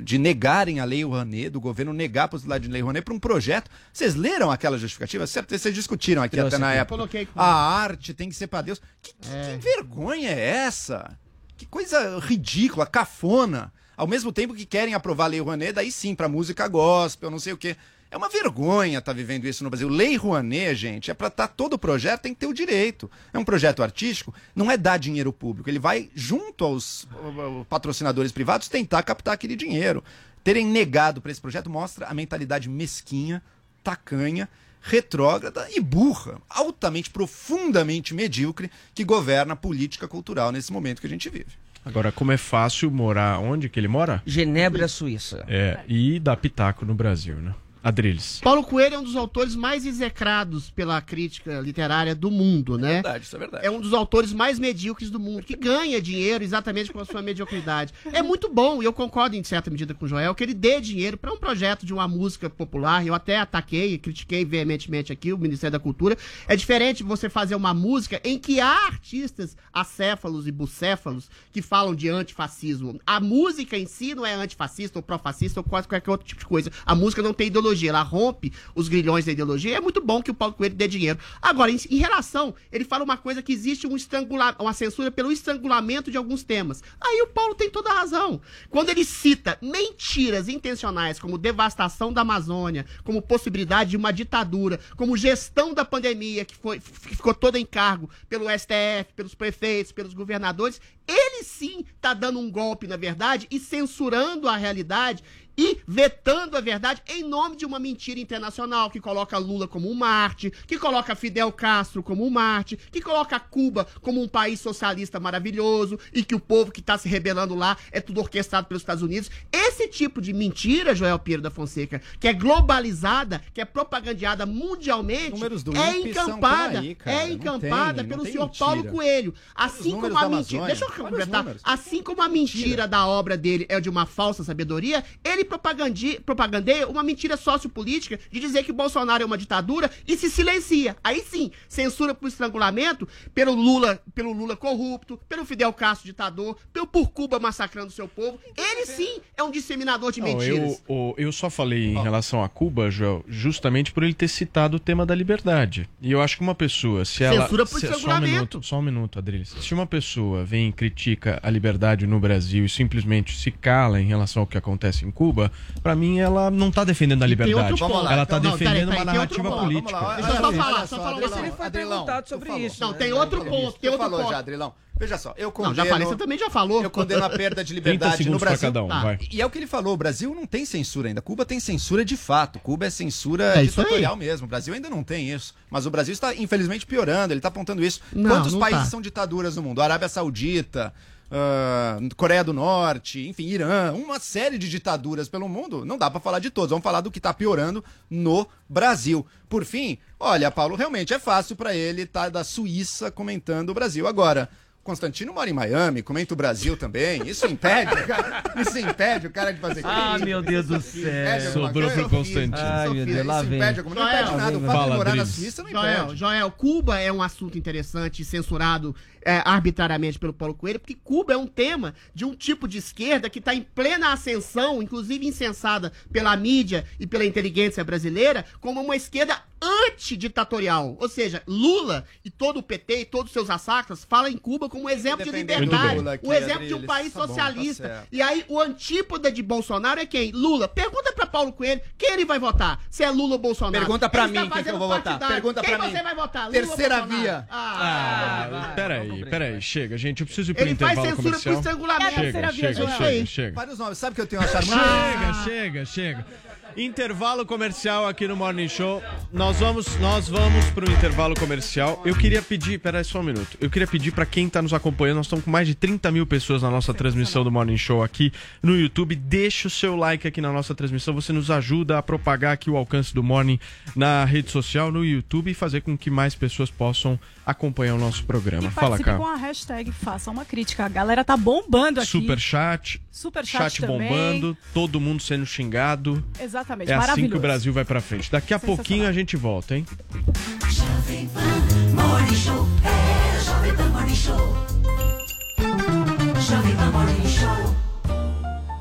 de negarem a Lei Rouanet, do governo negar a possibilidade de Lei Rouanet para um projeto. Vocês leram aquela justificativa? Certo, vocês discutiram aqui Trouxe até na aqui. época. Coloquei A arte tem que ser para Deus. Que, que- que vergonha é essa? Que coisa ridícula, cafona. Ao mesmo tempo que querem aprovar a Lei Rouanet, daí sim, para música gospel, não sei o quê. É uma vergonha estar vivendo isso no Brasil. Lei Rouanet, gente, é para estar todo o projeto tem que ter o direito. É um projeto artístico, não é dar dinheiro público. Ele vai junto aos patrocinadores privados tentar captar aquele dinheiro. Terem negado para esse projeto mostra a mentalidade mesquinha, tacanha, retrógrada e burra, altamente, profundamente medíocre que governa a política cultural nesse momento que a gente vive. Agora, como é fácil morar onde que ele mora? Genebra, Suíça. É, e dar pitaco no Brasil, né? Adriles. Paulo Coelho é um dos autores mais execrados pela crítica literária do mundo, né? verdade, isso é verdade. É um dos autores mais medíocres do mundo, que ganha dinheiro exatamente com a sua mediocridade. É muito bom, e eu concordo em certa medida com o Joel, que ele dê dinheiro para um projeto de uma música popular. Eu até ataquei e critiquei veementemente aqui o Ministério da Cultura. É diferente você fazer uma música em que há artistas acéfalos e bucéfalos que falam de antifascismo. A música em si não é antifascista ou pró-fascista ou quase qualquer outro tipo de coisa. A música não tem ideologia, ela rompe os grilhões da ideologia. É muito bom que o Paulo Coelho dê dinheiro. Agora, em, em relação, ele fala uma coisa que existe um estrangula, uma censura pelo estrangulamento de alguns temas. Aí o Paulo tem toda a razão. Quando ele cita mentiras intencionais como devastação da Amazônia, como possibilidade de uma ditadura, como gestão da pandemia que, foi, que ficou toda em cargo pelo STF, pelos prefeitos, pelos governadores, ele sim está dando um golpe, na verdade, e censurando a realidade e vetando a verdade em nome de uma mentira internacional que coloca Lula como um Marte, que coloca Fidel Castro como um Marte, que coloca Cuba como um país socialista maravilhoso e que o povo que está se rebelando lá é tudo orquestrado pelos Estados Unidos. Esse tipo de mentira, Joel Pinheiro da Fonseca, que é globalizada, que é propagandeada mundialmente, é encampada, aí, é encampada tem, pelo senhor mentira. Paulo Coelho. Assim como a mentira. Amazônia. Deixa eu completar. Assim como a mentira da obra dele é de uma falsa sabedoria, ele propagandeia uma mentira sociopolítica de dizer que Bolsonaro é uma ditadura e se silencia. Aí sim, censura por estrangulamento pelo Lula, pelo Lula corrupto, pelo Fidel Castro ditador, pelo por Cuba massacrando seu povo. Ele sim é um disseminador de Não, mentiras. eu, eu só falei em relação a Cuba, Joel, justamente por ele ter citado o tema da liberdade. E eu acho que uma pessoa, se ela. Censura por se, só um estrangulamento. minuto, só um minuto, Adriles. Se uma pessoa vem e critica a liberdade no Brasil e simplesmente se cala em relação ao que acontece em Cuba, pra mim ela não tá defendendo a liberdade. ponto. ela tá Não, defendendo peraí, uma tem outro narrativa ponto. política. Lá, Deixa eu só falar, só falar Adrilão. Ele foi Adrilão, perguntado sobre falou. isso. Não, né? tem outro ponto, tem outro falou ponto. já, Adrilão. Veja só, eu condeno... Não, já falei, você também já falou. Eu condeno a perda de 30 liberdade no Brasil. cada um, Ah. E é o que ele falou, o Brasil não tem censura ainda. Cuba tem censura de fato. Cuba é censura É ditatorial mesmo. O Brasil ainda não tem isso. Mas o Brasil está, infelizmente, piorando. Ele está apontando isso. Não, Quantos não países tá. são ditaduras no mundo? Arábia Saudita, ah, Coreia do Norte, enfim, Irã. Uma série de ditaduras pelo mundo. Não dá para falar de todos. Vamos falar do que está piorando no Brasil. Por fim, olha, Paulo, realmente é fácil para ele estar da Suíça comentando o Brasil. Agora, Constantino mora em Miami, comenta o Brasil também. Isso impede, cara. Isso impede o cara de fazer Ah, crítica. meu Deus do céu. Sobrou pro fiz, Constantino. isso Ai, eu meu. Deus, lá Isso vem. impede Não impede nada. O fato de morar na. Suíça não Joel, impede. Joel, Cuba é um assunto interessante, censurado é, arbitrariamente pelo Paulo Coelho, porque Cuba é um tema de um tipo de esquerda que está em plena ascensão, inclusive incensada pela mídia e pela inteligência brasileira, como uma esquerda antiditatorial. Ou seja, Lula e todo o PT e todos os seus assacras falam em Cuba como um exemplo de liberdade, um exemplo de um país Tá bom, tá socialista. e aí o antípoda de Bolsonaro é quem? Lula. Pergunta pra Paulo Coelho quem ele vai votar. Se é Lula ou Bolsonaro. Pergunta está mim quem que eu vou votar. Pergunta quem pra você mim. vai votar? Lula Terceira via. Ah, Ah, peraí, peraí, chega, gente. Eu preciso ir pro ele faz intervalo censura por comercial. estrangulamento. É a terceira Chega, via, chega, chega, chega. Para os nomes, sabe que eu tenho achado Chega, chega, chega. Intervalo comercial aqui no Morning Show. nós vamos, nós vamos para o intervalo comercial. Eu queria pedir, peraí só um minuto. Eu queria pedir para quem está nos acompanhando, nós estamos com mais de 30 mil pessoas na nossa transmissão do Morning Show aqui no YouTube. Deixa o seu like aqui na nossa transmissão, você nos ajuda a propagar aqui o alcance do Morning na rede social, no YouTube e fazer com que mais pessoas possam acompanhar o nosso programa. Fala, Participe cara. com a hashtag Faça uma Crítica. A galera tá bombando aqui. Super chat, Super chat também. bombando, todo mundo sendo xingado. Exatamente, É assim que o Brasil vai pra frente. Daqui a pouquinho a gente volta, hein? Jovem Pan Morning Show. É Jovem Pan Morning Show.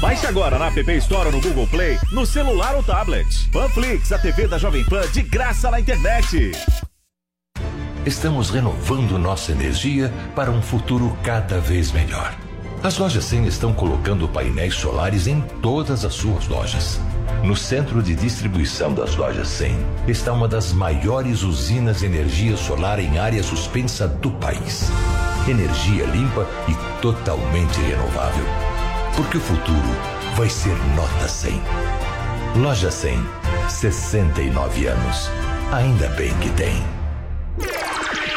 Baixe agora na App Store ou no Google Play, no celular ou tablet. Panflix, a TV da Jovem Pan de graça na internet. Estamos renovando nossa energia para um futuro cada vez melhor. As lojas 100 estão colocando painéis solares em todas as suas lojas. No centro de distribuição das lojas 100 está uma das maiores usinas de energia solar em área suspensa do país. Energia limpa e totalmente renovável. Porque o futuro vai ser nota 100. Loja 100, 69 anos. Ainda bem que tem.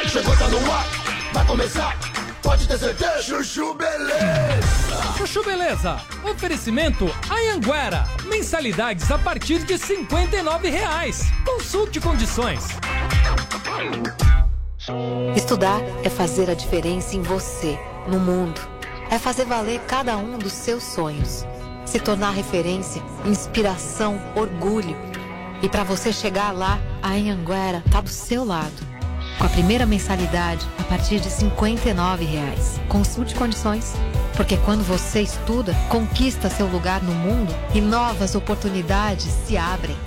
Chegou, tá no ar. Vai começar. Pode ter certeza. Chuchu Beleza. Chuchu Beleza. Oferecimento Anhanguera. Mensalidades a partir de 59 reais. Consulte condições. Estudar é fazer a diferença em você, no mundo. É fazer valer cada um dos seus sonhos. Se tornar referência, inspiração, orgulho. E para você chegar lá, a Anhanguera tá do seu lado. Com a primeira mensalidade a partir de 59 reais. Consulte condições. Porque quando você estuda, conquista seu lugar no mundo e novas oportunidades se abrem.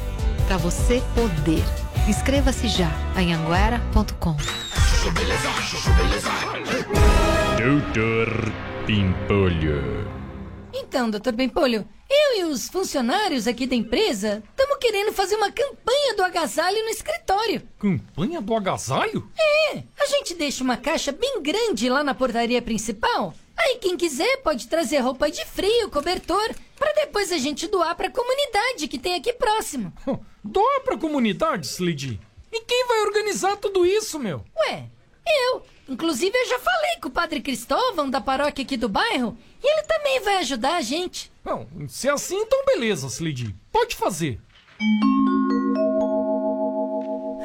Para você poder. Inscreva-se já em anguera.com. Doutor Pimpolho. Então, doutor Bempolho, eu e os funcionários aqui da empresa estamos querendo fazer uma campanha do agasalho no escritório. Campanha do agasalho? É, a gente deixa uma caixa bem grande lá na portaria principal. Aí quem quiser pode trazer roupa de frio, cobertor, para depois a gente doar pra comunidade que tem aqui próximo. Doa pra comunidade, Slade. E quem vai organizar tudo isso, meu? Ué, eu. Inclusive eu já falei com o padre Cristóvão da paróquia aqui do bairro e ele também vai ajudar a gente. Não, se é assim, então beleza, Slade. Pode fazer.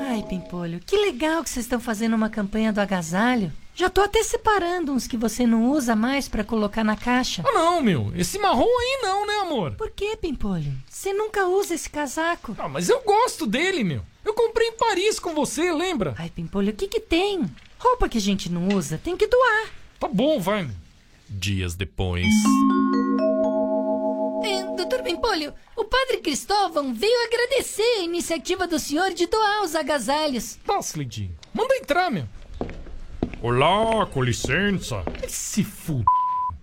Ai, Pimpolho, que legal que vocês estão fazendo uma campanha do agasalho. Já tô até separando uns que você não usa mais pra colocar na caixa. Ah, não, meu. Esse marrom aí não, né, amor? Por que, Pimpolho? Você nunca usa esse casaco. Ah, mas eu gosto dele, meu. Eu comprei em Paris com você, lembra? Ai, Pimpolho, o que que tem? Roupa que a gente não usa tem que doar. Tá bom, vai. meu. Dias depois. É, doutor Pimpolho, o padre Cristóvão veio agradecer a iniciativa do senhor de doar os agasalhos. Tá, Slade. Manda entrar, meu. Olá, com licença. Se f...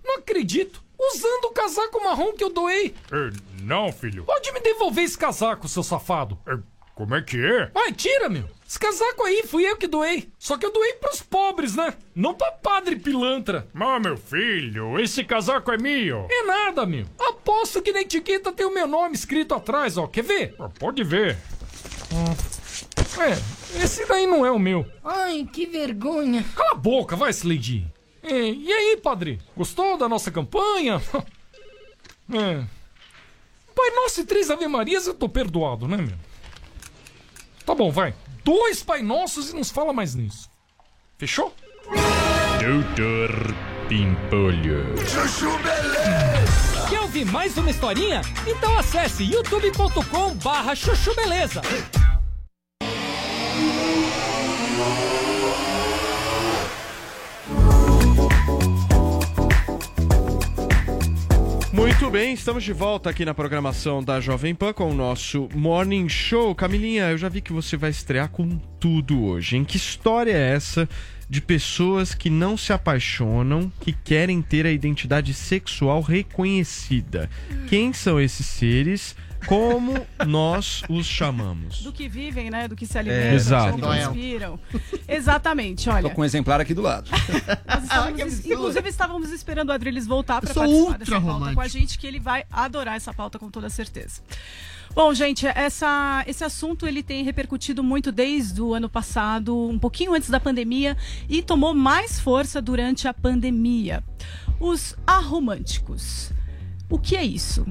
Não acredito. Usando o casaco marrom que eu doei. É, não, filho. Pode me devolver esse casaco, seu safado. É, como é que é? Vai, tira, meu. Esse casaco aí fui eu que doei. Só que eu doei pros pobres, né? Não pra padre pilantra. Mas, meu filho, esse casaco é meu. É nada, meu. Aposto que na etiqueta tem o meu nome escrito atrás, ó. Quer ver? Ah, Pode ver. É, esse daí não é o meu. Ai, que vergonha. Cala a boca, vai, Slade. É, e aí, padre? Gostou da nossa campanha? É. Pai Nosso e três Ave Marias eu tô perdoado, né, meu? Tá bom, vai. Dois Pai Nossos e nos fala mais nisso. Fechou? Doutor Pimpolho. Chuchu Beleza. Quer ouvir mais uma historinha? Então acesse youtube.com barra chuchu beleza. Muito bem, estamos de volta aqui na programação da Jovem Pan com o nosso Morning Show. Camilinha, eu já vi que você vai estrear com tudo hoje. Em que história é essa de pessoas que não se apaixonam, que querem ter a identidade sexual reconhecida? Quem são esses seres? Como nós os chamamos? Do que vivem, né? Do que se É, alimentam, exato. do que respiram. Exatamente, olha. Tô com um exemplar aqui do lado. Nós estávamos- inclusive, estávamos esperando o Adriles voltar para participar ultra dessa pauta romântico. com a gente, que ele vai adorar essa pauta com toda certeza. Bom, gente, essa, esse assunto ele tem repercutido muito desde o ano passado, um pouquinho antes da pandemia, e tomou mais força durante a pandemia. Os aromânticos. O que é isso?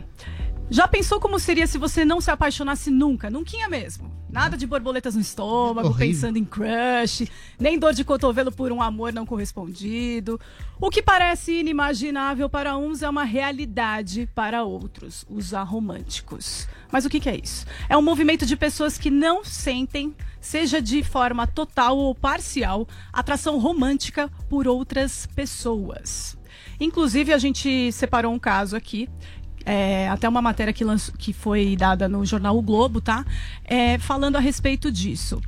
Já pensou como seria se você não se apaixonasse nunca? Nunca mesmo. Nada de borboletas no estômago, Horrível. pensando em crush, nem dor de cotovelo por um amor não correspondido. O que parece inimaginável para uns é uma realidade para outros, os aromânticos. Mas o que, que é isso? É um movimento de pessoas que não sentem, seja de forma total ou parcial, atração romântica por outras pessoas. Inclusive, a gente separou um caso aqui é, até uma matéria que, que foi dada no jornal O Globo, tá? É, falando a respeito disso.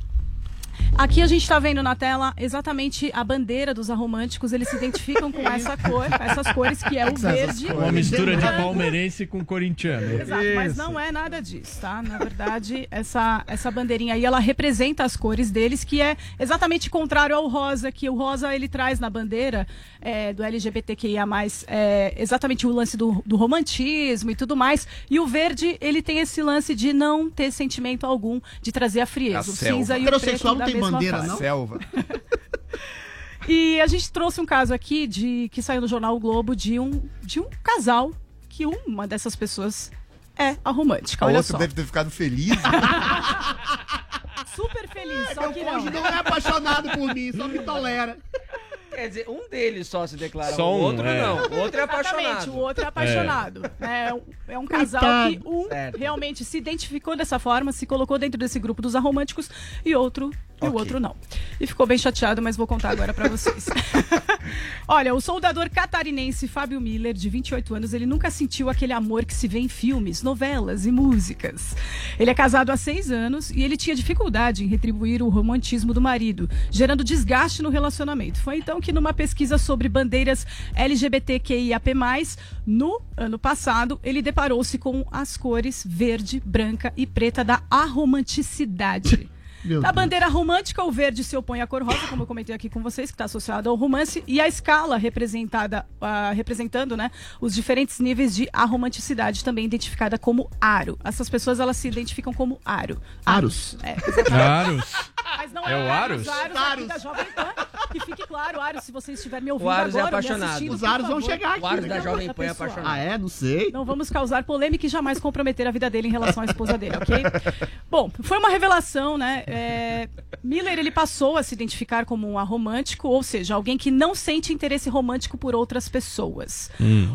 Aqui a gente está vendo na tela exatamente a bandeira dos aromânticos. Eles se identificam com essa cor, essas cores, que é o verde. Uma mistura de palmeirense com corintiano. Exato, mas não é nada disso, tá? Na verdade, essa, essa bandeirinha aí, ela representa as cores deles, que é exatamente contrário ao rosa, que o rosa ele traz na bandeira é, do LGBTQIA+, é, exatamente o lance do, do romantismo e tudo mais, e o verde, ele tem esse lance de não ter sentimento algum, de trazer a frieza, A o selva. cinza e o preto da tem bandeira, não? Selva. E a gente trouxe um caso aqui de que saiu no jornal O Globo de um, de um casal que uma dessas pessoas é a romântica. A Olha outra só. deve ter ficado feliz. Super feliz, só Meu que cônjuge não. não é apaixonado por mim, só me tolera. Quer dizer, um deles só se declara. Só o um, outro é. não. O outro é Exatamente, apaixonado. o outro é apaixonado. É, um- é um casal Coitado. que um Certo. realmente se identificou dessa forma, se colocou dentro desse grupo dos aromânticos e outro e o Ok. outro não. E ficou bem chateado, mas vou contar agora pra vocês. Olha, o soldador catarinense Fábio Miller, de 28 anos, ele nunca sentiu aquele amor que se vê em filmes, novelas e músicas. Ele é casado há seis anos e ele tinha dificuldade em retribuir o romantismo do marido, gerando desgaste no relacionamento. Foi então que, numa pesquisa sobre bandeiras LGBTQIAP+, no ano passado, ele deparou-se com as cores verde, branca e preta da. Meu Da Deus. bandeira romântica, o verde se opõe à cor rosa, como eu comentei aqui com vocês, que está associado ao romance, e a escala representada, ah, representando né, os diferentes níveis de aromanticidade, também identificada como aro. Essas pessoas elas se identificam como aro. Aros. É, exatamente. Aros? Mas não É o Aros? Aros, Aros aqui da Jovem Pan. Que fique claro, Aros, se você estiver me ouvindo O Aros é agora, me apaixonado. Os aros vão chegar aqui. O Aros da Jovem Pan é apaixonado. Ah, é? Não sei. Não vamos causar polêmica e jamais comprometer a vida dele em relação à esposa dele, ok? Bom, foi uma revelação, né? É, Miller ele passou a se identificar como um aromântico, ou seja, alguém que não sente interesse romântico por outras pessoas.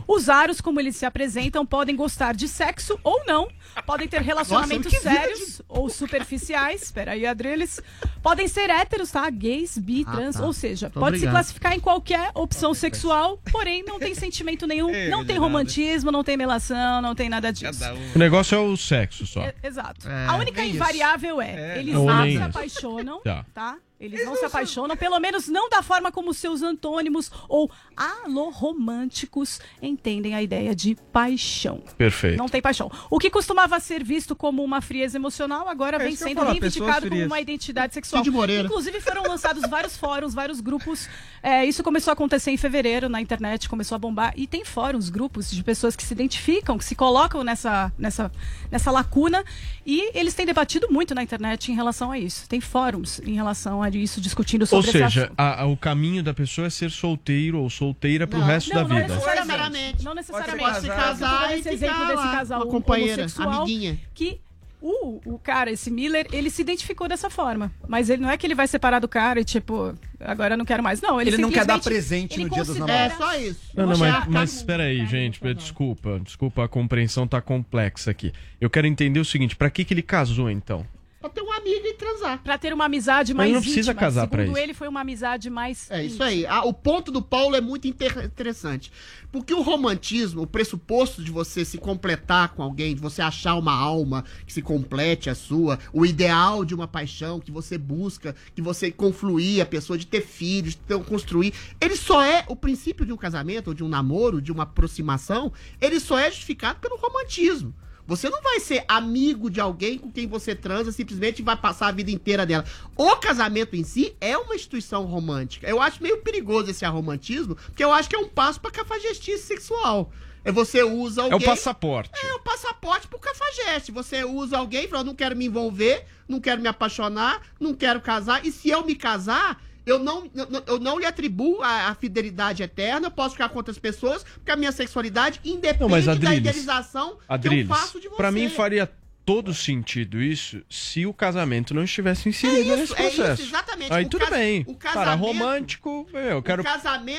Os aros, como eles se apresentam, podem gostar de sexo ou não, podem ter relacionamentos Nossa, sérios ou superficiais. Espera aí, Adreles. Podem ser héteros, tá? Gays, bi, Ah, trans, tá. ou seja, Muito pode se obrigado. classificar em qualquer opção sexual, porém não tem sentimento nenhum, não tem romantismo, não tem melação, não tem nada disso. O negócio é o sexo só. É, exato. É, a única é invariável é, eles Ou não nem se apaixonam, Tá. tá? Eles não se apaixonam, pelo menos não da forma como seus antônimos ou alorromânticos entendem a ideia de paixão. Perfeito. Não tem paixão. O que costumava ser visto como uma frieza emocional, agora É vem sendo falar, reivindicado como uma identidade sexual. Cid Moreira. Inclusive foram lançados vários fóruns, vários grupos. É, isso começou a acontecer em fevereiro na internet, começou a bombar. E tem fóruns, grupos de pessoas que se identificam, que se colocam nessa, nessa, nessa lacuna. E eles têm debatido muito na internet em relação a isso. Tem fóruns em relação a isso, discutindo Ou sobre esse seja, a- a- o caminho da pessoa é ser solteiro ou solteira pro Não. resto Não, da não vida. necessariamente. Não necessariamente. Pode se casar e esse ficar exemplo desse casal com a companheira, amiguinha. que o, o cara, esse Miller, ele se identificou dessa forma. Mas ele não é que ele vai separar do cara e tipo, agora eu não quero mais. Não, ele, Ele não quer dar presente no dia dos considera- É só isso. Não, não, mas, mas espera aí, gente. Desculpa, desculpa, a compreensão tá complexa aqui. Eu quero entender o seguinte, pra que que ele casou então? Pra ter um amigo. amiga e transar. Pra ter uma amizade Mas mais não precisa íntima. casar pra Segundo isso. ele, foi uma amizade mais É isso aí. Ah, o ponto do Paulo é muito inter- interessante. Porque o romantismo, o pressuposto de você se completar com alguém, de você achar uma alma que se complete a sua, o ideal de uma paixão que você busca, que você confluir a pessoa, de ter filhos, de ter, construir, ele só é o princípio de um casamento, ou de um namoro, de uma aproximação, ele só é justificado pelo romantismo. Você não vai ser amigo de alguém com quem você transa simplesmente vai passar a vida inteira dela. O casamento em si é uma instituição romântica. Eu acho meio perigoso esse arromantismo, porque eu acho que é um passo pra cafajestice sexual. É você usa É alguém. o passaporte. É o passaporte pro cafajeste. Você usa alguém e fala, não quero me envolver, não quero me apaixonar, não quero casar. E se eu me casar, eu não, eu, não lhe atribuo a, a fidelidade eterna, eu posso ficar com outras pessoas, porque a minha sexualidade independe Não, mas da Adriles, idealização que eu Adriles, faço de você. pra mim faria todo sentido isso se o casamento não estivesse inserido É isso, nesse é isso, processo. exatamente. Aí O tudo bem. o Cara, romântico, eu quero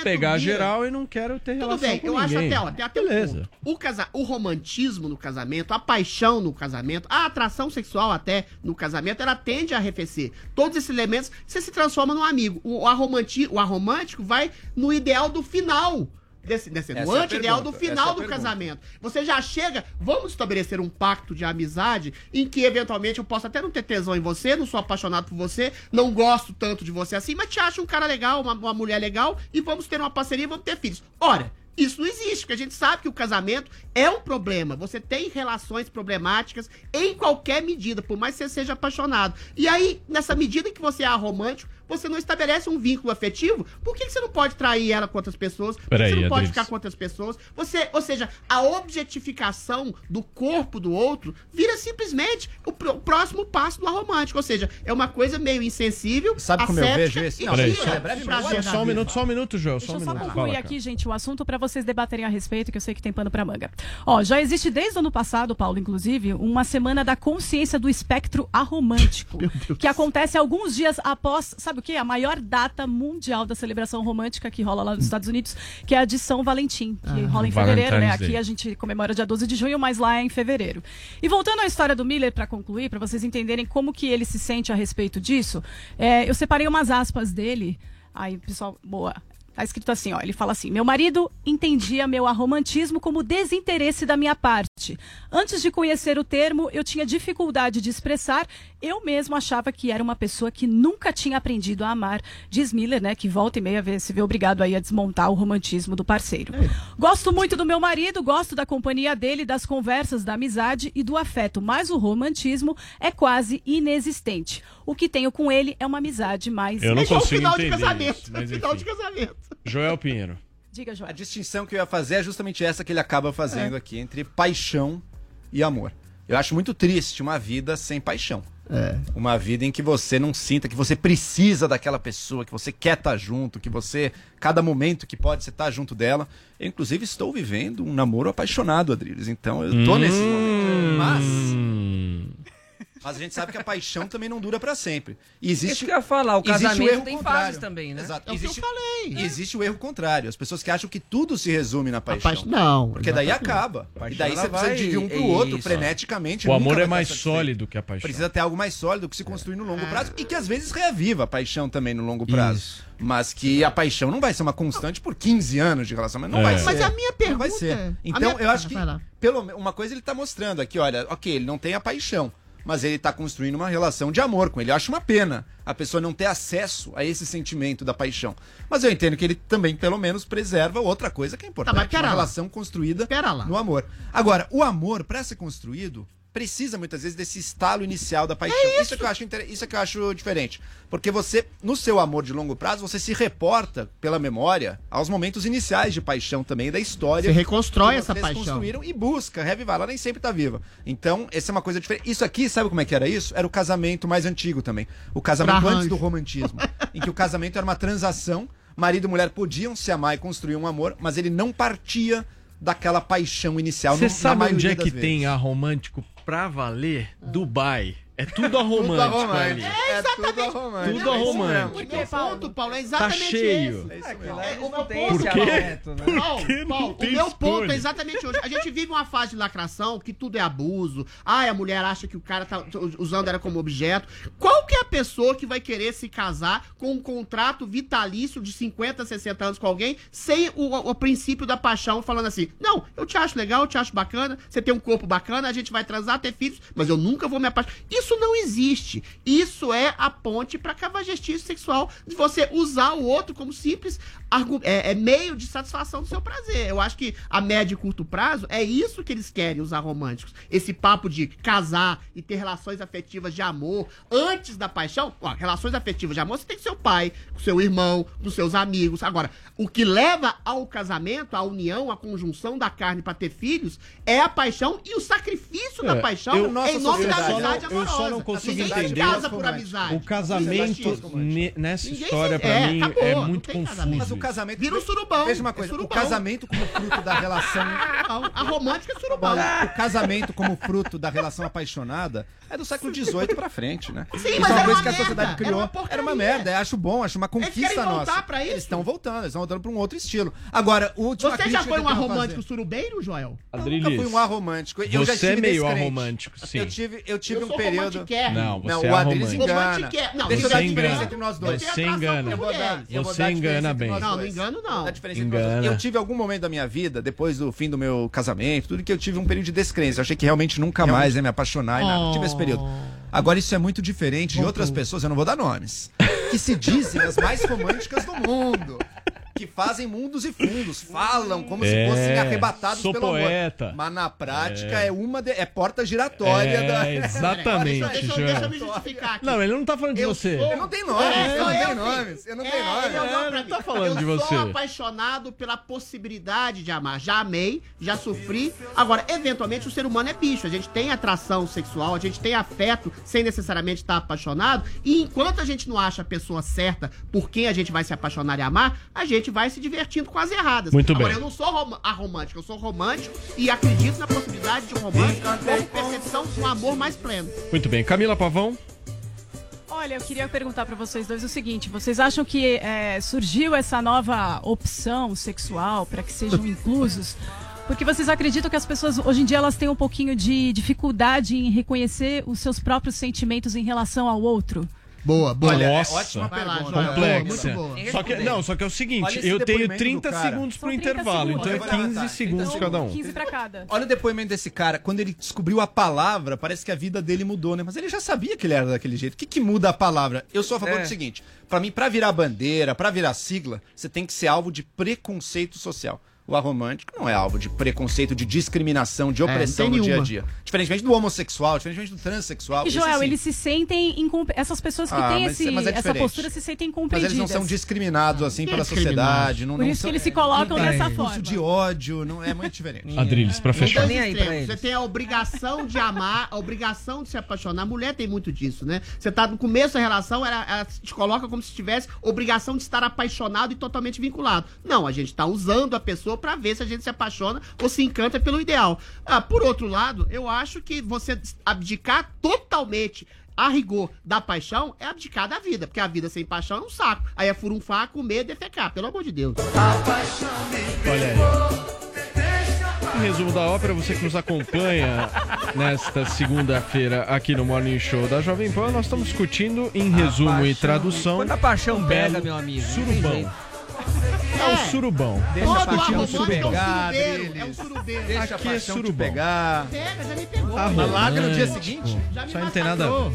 pegar geral e não quero ter Tudo relação bem, com eu acho ninguém. até, ó, até um Beleza. ponto. O, casa... o romantismo no casamento, a paixão no casamento, a atração sexual até no casamento, ela tende a arrefecer. Todos esses elementos, você se transforma num amigo. O, arromanti... o aromântico vai no ideal do final. Desse, Essa é a anti-ideal do final é do pergunta. casamento. Você já chega, vamos estabelecer um pacto de amizade em que eventualmente eu posso até não ter tesão em você, não sou apaixonado por você, não gosto tanto de você assim, mas te acho um cara legal, uma, uma mulher legal e vamos ter uma parceria, vamos ter filhos. Ora, isso não existe, porque a gente sabe que o casamento é um problema. Você tem relações problemáticas em qualquer medida, por mais que você seja apaixonado. E aí, nessa medida em que você é romântico, você não estabelece um vínculo afetivo, por que, que você não pode trair ela com outras pessoas? Por que Peraí, você não pode Adriles. ficar com outras pessoas? Você, ou seja, a objetificação do corpo do outro vira simplesmente o, pr- o próximo passo do aromântico. Ou seja, é uma coisa meio insensível. Sabe como eu vejo esse? e Não, tira só, prazer só um minuto, só um minuto, Joel. Só Deixa um eu só minuto. concluir Fala, aqui, gente, o assunto para vocês debaterem a respeito, que eu sei que tem pano para manga. Ó, já existe desde o ano passado, Paulo, inclusive, uma semana da consciência do espectro aromântico, que acontece alguns dias após, sabe o quê? A maior data mundial da celebração romântica que rola lá nos Estados Unidos, que é a de São Valentim, que Ah, rola em fevereiro, né? Valentine's Aqui Day. a gente comemora dia 12 de junho, mas lá é em fevereiro. E voltando à história do Miller, para concluir, para vocês entenderem como que ele se sente a respeito disso, é, eu separei umas aspas dele. Aí, pessoal, boa. Tá escrito assim, ó. Ele fala assim: Meu marido entendia meu arromantismo como desinteresse da minha parte. Antes de conhecer o termo, eu tinha dificuldade de expressar. Eu mesmo achava que era uma pessoa que nunca tinha aprendido a amar. Diz Miller, né? Que volta e meia vê- se vê obrigado aí a desmontar o romantismo do parceiro. Gosto muito do meu marido, gosto da companhia dele, das conversas, da amizade e do afeto, mas o romantismo é quase inexistente. O que tenho com ele é uma amizade mais. Eu não é o consigo final de entender casamento. isso, mas final de casamento. Joel Pinheiro. Diga, João. A distinção que eu ia fazer é justamente essa que ele acaba fazendo aqui entre paixão e amor. Eu acho muito triste uma vida sem paixão. É. Uma vida em que você não sinta que você precisa daquela pessoa, que você quer estar junto, que você, cada momento que pode, você estar junto dela. Eu, inclusive, estou vivendo um namoro apaixonado, Adriles. Então, eu tô nesse momento. Mas. Mas a gente sabe que a paixão também não dura pra sempre. E existe, Isso que eu ia falar, o existe casamento erro tem contrário. fases também, né? Exato. É o que eu existe, falei. e existe o erro contrário. As pessoas que acham que tudo se resume na paixão. paixão- não, Porque daí exatamente. acaba. Paixão, e daí você precisa vai- de um pro outro, isso. freneticamente. O amor é mais sólido que a paixão. Precisa ter algo mais sólido que se construir no longo prazo e que às vezes reaviva a paixão também no longo prazo. Isso. Mas que a paixão não vai ser uma constante por 15 anos de relacionamento. Não É. vai ser. Mas a minha Não vai pergunta ser. é- Então, minha- eu acho que, Vai lá. pelo uma coisa ele tá mostrando aqui, olha, ok, ele não tem a paixão, mas ele tá construindo uma relação de amor com ele. Eu acho uma pena a pessoa não ter acesso a esse sentimento da paixão. Mas eu entendo que ele também, pelo menos, preserva outra coisa que é importante. Tá, mas pera uma lá. relação construída no amor. Agora, o amor, pra ser construído, precisa muitas vezes desse estalo inicial da paixão. isso. é que eu acho inter- isso é que eu acho diferente. Porque você, no seu amor de longo prazo, você se reporta pela memória aos momentos iniciais de paixão também da história. Você reconstrói que essa vocês paixão. construíram e busca revivar. Ela nem sempre tá viva. Então, essa é uma coisa diferente. Isso aqui, sabe como é que era isso? Era o casamento mais antigo também. O casamento Pra antes do romantismo. em que o casamento era uma transação. Marido e mulher podiam se amar e construir um amor, mas ele não partia daquela paixão inicial. Você sabe onde é que tem a romântico pra valer? Dubai. É tudo aromântico aromântico. ali. É exatamente. tudo aromântico. Tudo é isso aromântico. mesmo. O meu ponto, Paulo, é exatamente Tá cheio. esse. É, É, o meu não tem ponto- Por quê? né? Paulo, Paulo, o meu ponto é exatamente hoje. A gente vive uma fase de lacração que tudo é abuso. Ai, a mulher acha que o cara tá usando ela como objeto. Qual que é a pessoa que vai querer se casar com um contrato vitalício de 50, 60 anos com alguém sem o, o princípio da paixão, falando assim: não, eu te acho legal, eu te acho bacana, você tem um corpo bacana, a gente vai transar, ter filhos, mas eu nunca vou me apaixonar. Isso não existe. Isso é a ponte pra cavagestice sexual de você usar o outro como simples é, é meio de satisfação do seu prazer. Eu acho que a médio e curto prazo é isso que eles querem, usar românticos. Esse papo de casar e ter relações afetivas de amor antes da paixão. Ó, relações afetivas de amor você tem com seu pai, com seu irmão, com seus amigos. Agora, o que leva ao casamento, à união, à conjunção da carne pra ter filhos é a paixão e o sacrifício da É, paixão eu- em nome da amizade não- eu só amorosa. não consigo Ninguém entender casa por amizade. O casamento ne- nessa Ninguém história, se- pra é, mim, acabou, é muito casamento. confuso. O casamento. Vira um surubão. Veja uma é coisa: o surubão. casamento como fruto da relação. A romântica é surubão. O casamento como fruto da relação apaixonada é do século XVIII pra frente, né? Sim, Isso mas é uma coisa que a sociedade merda, criou. era uma porcaria. Era uma merda, acho bom, acho uma querem conquista voltar nossa. pra isso? Eles estão voltando, eles estão voltando pra um outro estilo. Agora, o último Você já foi um aromântico surubeiro, Joel? Eu nunca fui um arromântico. Eu já Você é estive meio descrente. arromântico, sim. Eu tive, eu tive Eu um período. Não, você Não, é o Adriles arromântico. engana. Não, Deixa eu dar a engana. diferença entre nós dois. Você engana. Você engana bem. Não, não engano, não. A diferença dois. Engana. Eu tive algum momento da minha vida, depois do fim do meu casamento, tudo que eu tive um período de descrença. Eu achei que realmente nunca mais ia me apaixonar e nada. Tive esse período. Agora, isso é muito diferente de outras pessoas, eu não vou dar nomes, que se dizem as mais românticas do mundo. Que fazem mundos e fundos, falam como se É, fossem arrebatados sou pelo poeta. amor. Mas na prática é, uma de- é porta giratória É, da. exatamente, Deixa, eu- Joel. deixa eu me justificar aqui. Não, ele não tá falando de Eu você. sou- Eu não tenho nomes, É, eu não eu tenho nomes, eu não É, tenho nomes. ele olhou É, não tá falando eu de você. sou apaixonado pela possibilidade de amar. Já amei, já sofri. Agora, eventualmente, o ser humano é bicho. A gente tem atração sexual, a gente tem afeto sem necessariamente estar apaixonado. E enquanto a gente não acha a pessoa certa por quem a gente vai se apaixonar e amar, a gente vai se divertindo com as erradas. Muito Agora, bem. eu não sou rom aromântico, eu sou romântico e acredito na possibilidade de um romântico como percepção de um amor mais pleno. Muito bem. Camila Pavão. Olha, eu queria perguntar pra vocês dois o seguinte: vocês acham que é, surgiu essa nova opção sexual para que sejam inclusos? Porque vocês acreditam que as pessoas hoje em dia elas têm um pouquinho de dificuldade em reconhecer os seus próprios sentimentos em relação ao outro? Boa, boa. Olha, é Nossa. ótima Vai lá, pergunta. Complexa. Muito boa. Só que, não, só que é o seguinte, eu tenho depoimento 30 do cara. segundos pro São 30 intervalo, segundos. então é Vai lá, 15 tá. segundos Então, cada um. 15 pra cada. Olha o depoimento desse cara. Quando ele descobriu a palavra, parece que a vida dele mudou, né? Mas ele já sabia que ele era daquele jeito. O que, que muda a palavra? Eu sou a favor É. do seguinte: pra mim, pra virar bandeira, pra virar sigla, você tem que ser alvo de preconceito social. O aromântico não é alvo de preconceito, de discriminação, de É, opressão tem no dia a nenhuma. dia. Diferentemente do homossexual, diferentemente do transexual. E Joel, sim. eles se sentem incom- essas pessoas que Ah, têm mas- esse- mas é essa postura se sentem Mas incompreendidas. eles não são discriminados assim pela discriminados? sociedade. Não, Por não isso são- que eles se colocam dessa forma. de ódio, não é muito diferente. Adriles, pra fechar. Tá nem aí pra eles. Você tem a obrigação de amar, a obrigação de se apaixonar. A mulher tem muito disso, né? Você tá no começo da relação, ela, ela te coloca como se tivesse obrigação de estar apaixonado e totalmente vinculado. Não, a gente tá usando a pessoa pra ver se a gente se apaixona ou se encanta pelo ideal. Ah, por outro lado, eu acho que você abdicar totalmente a rigor da paixão é abdicar da vida, porque a vida sem paixão é um saco. Aí é furunfar, comer, defecar, pelo amor de Deus. Olha aí. Em resumo da ópera, você que nos acompanha nesta segunda-feira aqui no Morning Show da Jovem Pan, nós estamos discutindo em resumo e tradução. Quando a paixão um pega, meu amigo. não tem Surubão. É o surubão. Deixa a Todo paixão arromântico te é um pegar, é um surubeiro. Deixa a Aqui é paixão te surubão. pegar. Pega, já me pegou. Larga no dia seguinte. Já me aí não tem nada a.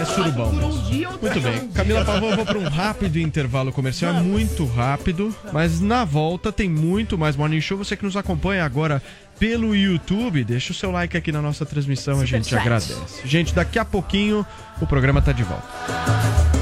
É surubão. Um Muito bem. um. Camila Pavão, eu vou para um rápido intervalo comercial. É muito rápido, mas na volta tem muito mais Morning Show. Você que nos acompanha agora pelo YouTube, deixa o seu like aqui na nossa transmissão, a gente Superchat. agradece. Gente, daqui a pouquinho o programa tá de volta.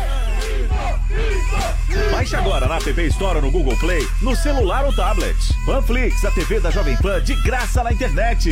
Baixe agora na App Store ou no Google Play, no celular ou tablet. Panflix, a TV da Jovem Pan de graça na internet.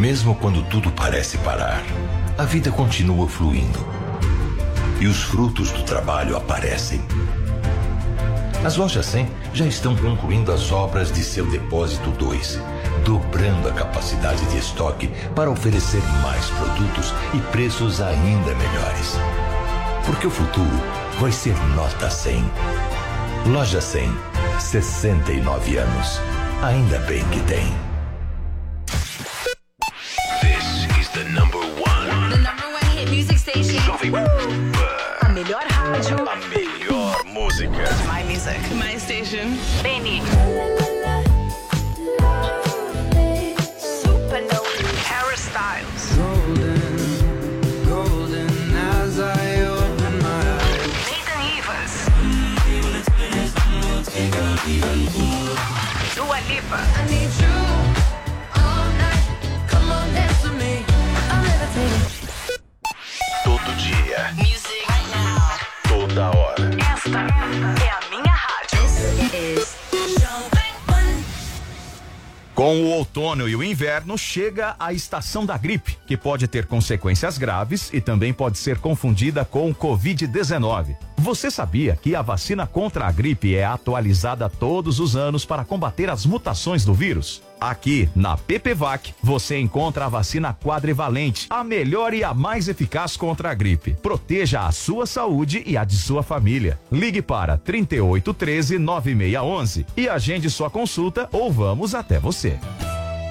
Mesmo quando tudo parece parar, a vida continua fluindo. E os frutos do trabalho aparecem. As lojas 100 já estão concluindo as obras de seu depósito 2, dobrando a capacidade de estoque para oferecer mais produtos e preços ainda melhores. Porque o futuro vai ser nota 100. Loja 100, 69 anos. Ainda bem que tem. The number one. The number one hit music station. Jovem A Com o outono e o inverno, chega a estação da gripe, que pode ter consequências graves e também pode ser confundida com o Covid-19. Você sabia que a vacina contra a gripe é atualizada todos os anos para combater as mutações do vírus? Aqui, na PPVAC, você encontra a vacina quadrivalente, a melhor e a mais eficaz contra a gripe. Proteja a sua saúde e a de sua família. Ligue para 3813 9611 e agende sua consulta ou vamos até você.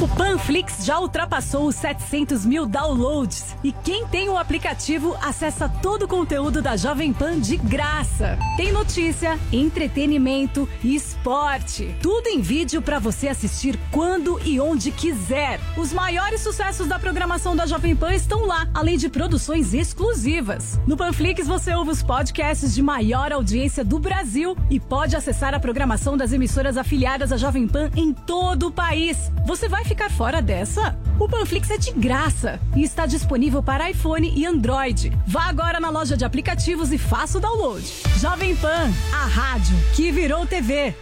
O Panflix já ultrapassou os 700 mil downloads. E quem tem o aplicativo acessa todo o conteúdo da Jovem Pan de graça. Tem notícia, entretenimento e esporte. Tudo em vídeo para você assistir quando e onde quiser. Os maiores sucessos da programação da Jovem Pan estão lá, além de produções exclusivas. No Panflix você ouve os podcasts de maior audiência do Brasil e pode acessar a programação das emissoras afiliadas à Jovem Pan em todo o país. Você vai ficar fora dessa? O Panflix é de graça e está disponível para iPhone e Android. Vá agora na loja de aplicativos e faça o download. Jovem Pan, a rádio que virou TV.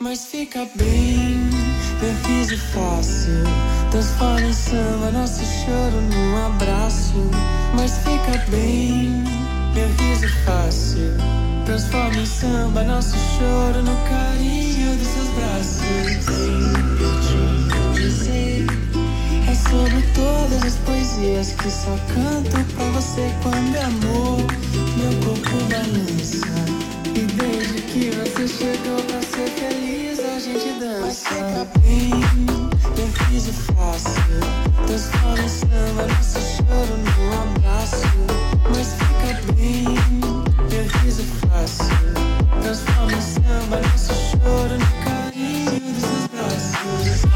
Mas fica bem, meu riso fácil. Transforma em samba nosso choro num abraço. Mas fica bem, meu riso fácil. Transforma em samba nosso choro no carinho dos seus braços. Eu te dizer. É sobre todas as poesias que só canto pra você quando é amor. Meu corpo balança. E desde que você chegou pra ser feliz, a gente dança. Mas fica bem, meu riso fácil. Transforma em samba nosso choro num abraço. Mas fica bem, samba nosso choro no carinho dos braços.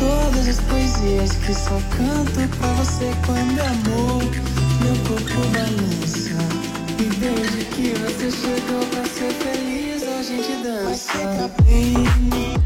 Das poesias que só canto pra você quando é amor. Meu corpo balança. E desde que você chegou pra ser feliz, a gente dança bem.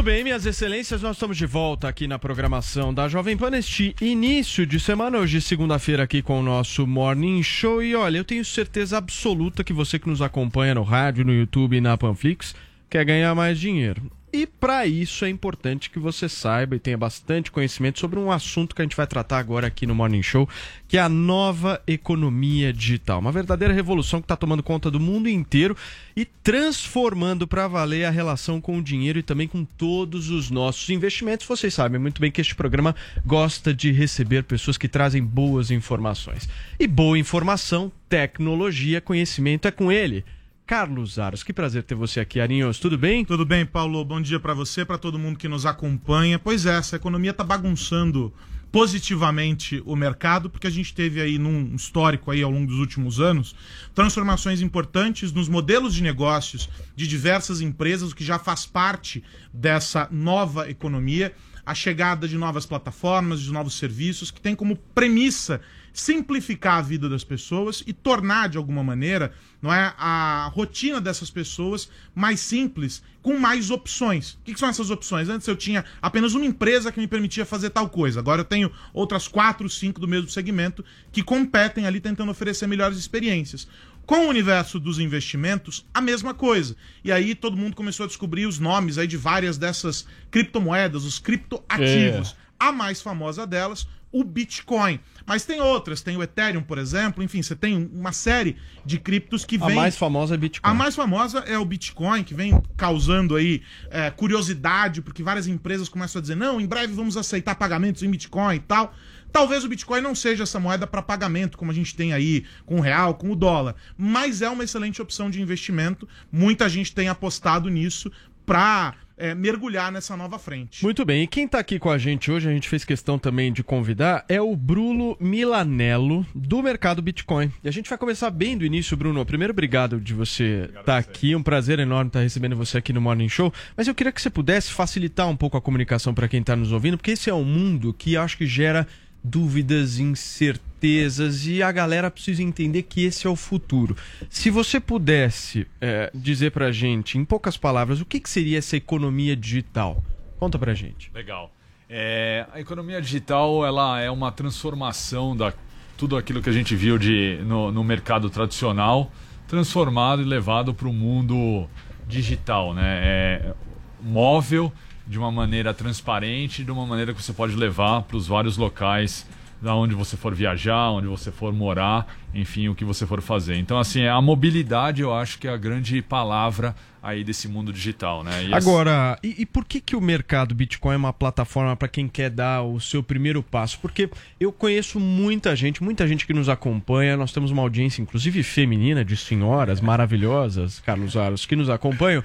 Muito bem, minhas excelências, nós estamos de volta aqui na programação da Jovem Pan neste início de semana, hoje segunda-feira aqui com o nosso Morning Show. E olha, eu tenho certeza absoluta que você que nos acompanha no rádio, no YouTube e na Panflix quer ganhar mais dinheiro. E para isso é importante que você saiba e tenha bastante conhecimento sobre um assunto que a gente vai tratar agora aqui no Morning Show, que é a nova economia digital. Uma verdadeira revolução que está tomando conta do mundo inteiro e transformando para valer a relação com o dinheiro e também com todos os nossos investimentos. Vocês sabem muito bem que este programa gosta de receber pessoas que trazem boas informações. E boa informação, tecnologia, conhecimento é com ele. Carlos Aros, que prazer ter você aqui, Arinhos. Tudo bem? Tudo bem, Paulo. Bom dia pra você, pra todo mundo que nos acompanha. Pois é, essa economia tá bagunçando positivamente o mercado, porque a gente teve aí num histórico aí ao longo dos últimos anos transformações importantes nos modelos de negócios de diversas empresas, o que já faz parte dessa nova economia, a chegada de novas plataformas, de novos serviços que tem como premissa simplificar a vida das pessoas e tornar de alguma maneira, não é, a rotina dessas pessoas mais simples, com mais opções. O que, que são essas opções? Antes eu tinha apenas uma empresa que me permitia fazer tal coisa. Agora eu tenho outras quatro, cinco do mesmo segmento que competem ali tentando oferecer melhores experiências. Com o universo dos investimentos, a mesma coisa. E aí todo mundo começou a descobrir os nomes aí de várias dessas criptomoedas, os criptoativos. A mais famosa delas, o Bitcoin. Mas tem outras, tem o Ethereum, por exemplo, enfim, você tem uma série de criptos que A vem. mais famosa é Bitcoin. A mais famosa é o Bitcoin, que vem causando aí é, curiosidade, porque várias empresas começam a dizer: não, em breve vamos aceitar pagamentos em Bitcoin e tal. Talvez o Bitcoin não seja essa moeda para pagamento, como a gente tem aí com o real, com o dólar, mas é uma excelente opção de investimento. Muita gente tem apostado nisso para mergulhar nessa nova frente. Muito bem, e quem está aqui com a gente hoje, a gente fez questão também de convidar, é o Bruno Milanello, do Mercado Bitcoin. E a gente vai começar bem do início, Bruno. Primeiro, obrigado de você estar aqui, um prazer enorme estar recebendo você aqui no Morning Show. Mas eu queria que você pudesse facilitar um pouco a comunicação para quem está nos ouvindo, porque esse é um mundo que acho que gera dúvidas, incertezas e a galera precisa entender que esse é o futuro. Se você pudesse é, dizer pra gente, em poucas palavras, o que, que seria essa economia digital? Conta pra gente. Legal. É, a economia digital ela é uma transformação da tudo aquilo que a gente viu de, no, no mercado tradicional, transformado e levado para o mundo digital, né? É, móvel, de uma maneira transparente, de uma maneira que você pode levar para os vários locais da onde você for viajar, onde você for morar, enfim, o que você for fazer. Então, assim, a mobilidade eu acho que é a grande palavra aí desse mundo digital, né? E Agora, e, e por que, que o mercado Bitcoin é uma plataforma para quem quer dar o seu primeiro passo? Porque eu conheço muita gente, muita gente que nos acompanha, nós temos uma audiência, inclusive feminina, de senhoras maravilhosas, Carlos Aros, que nos acompanham,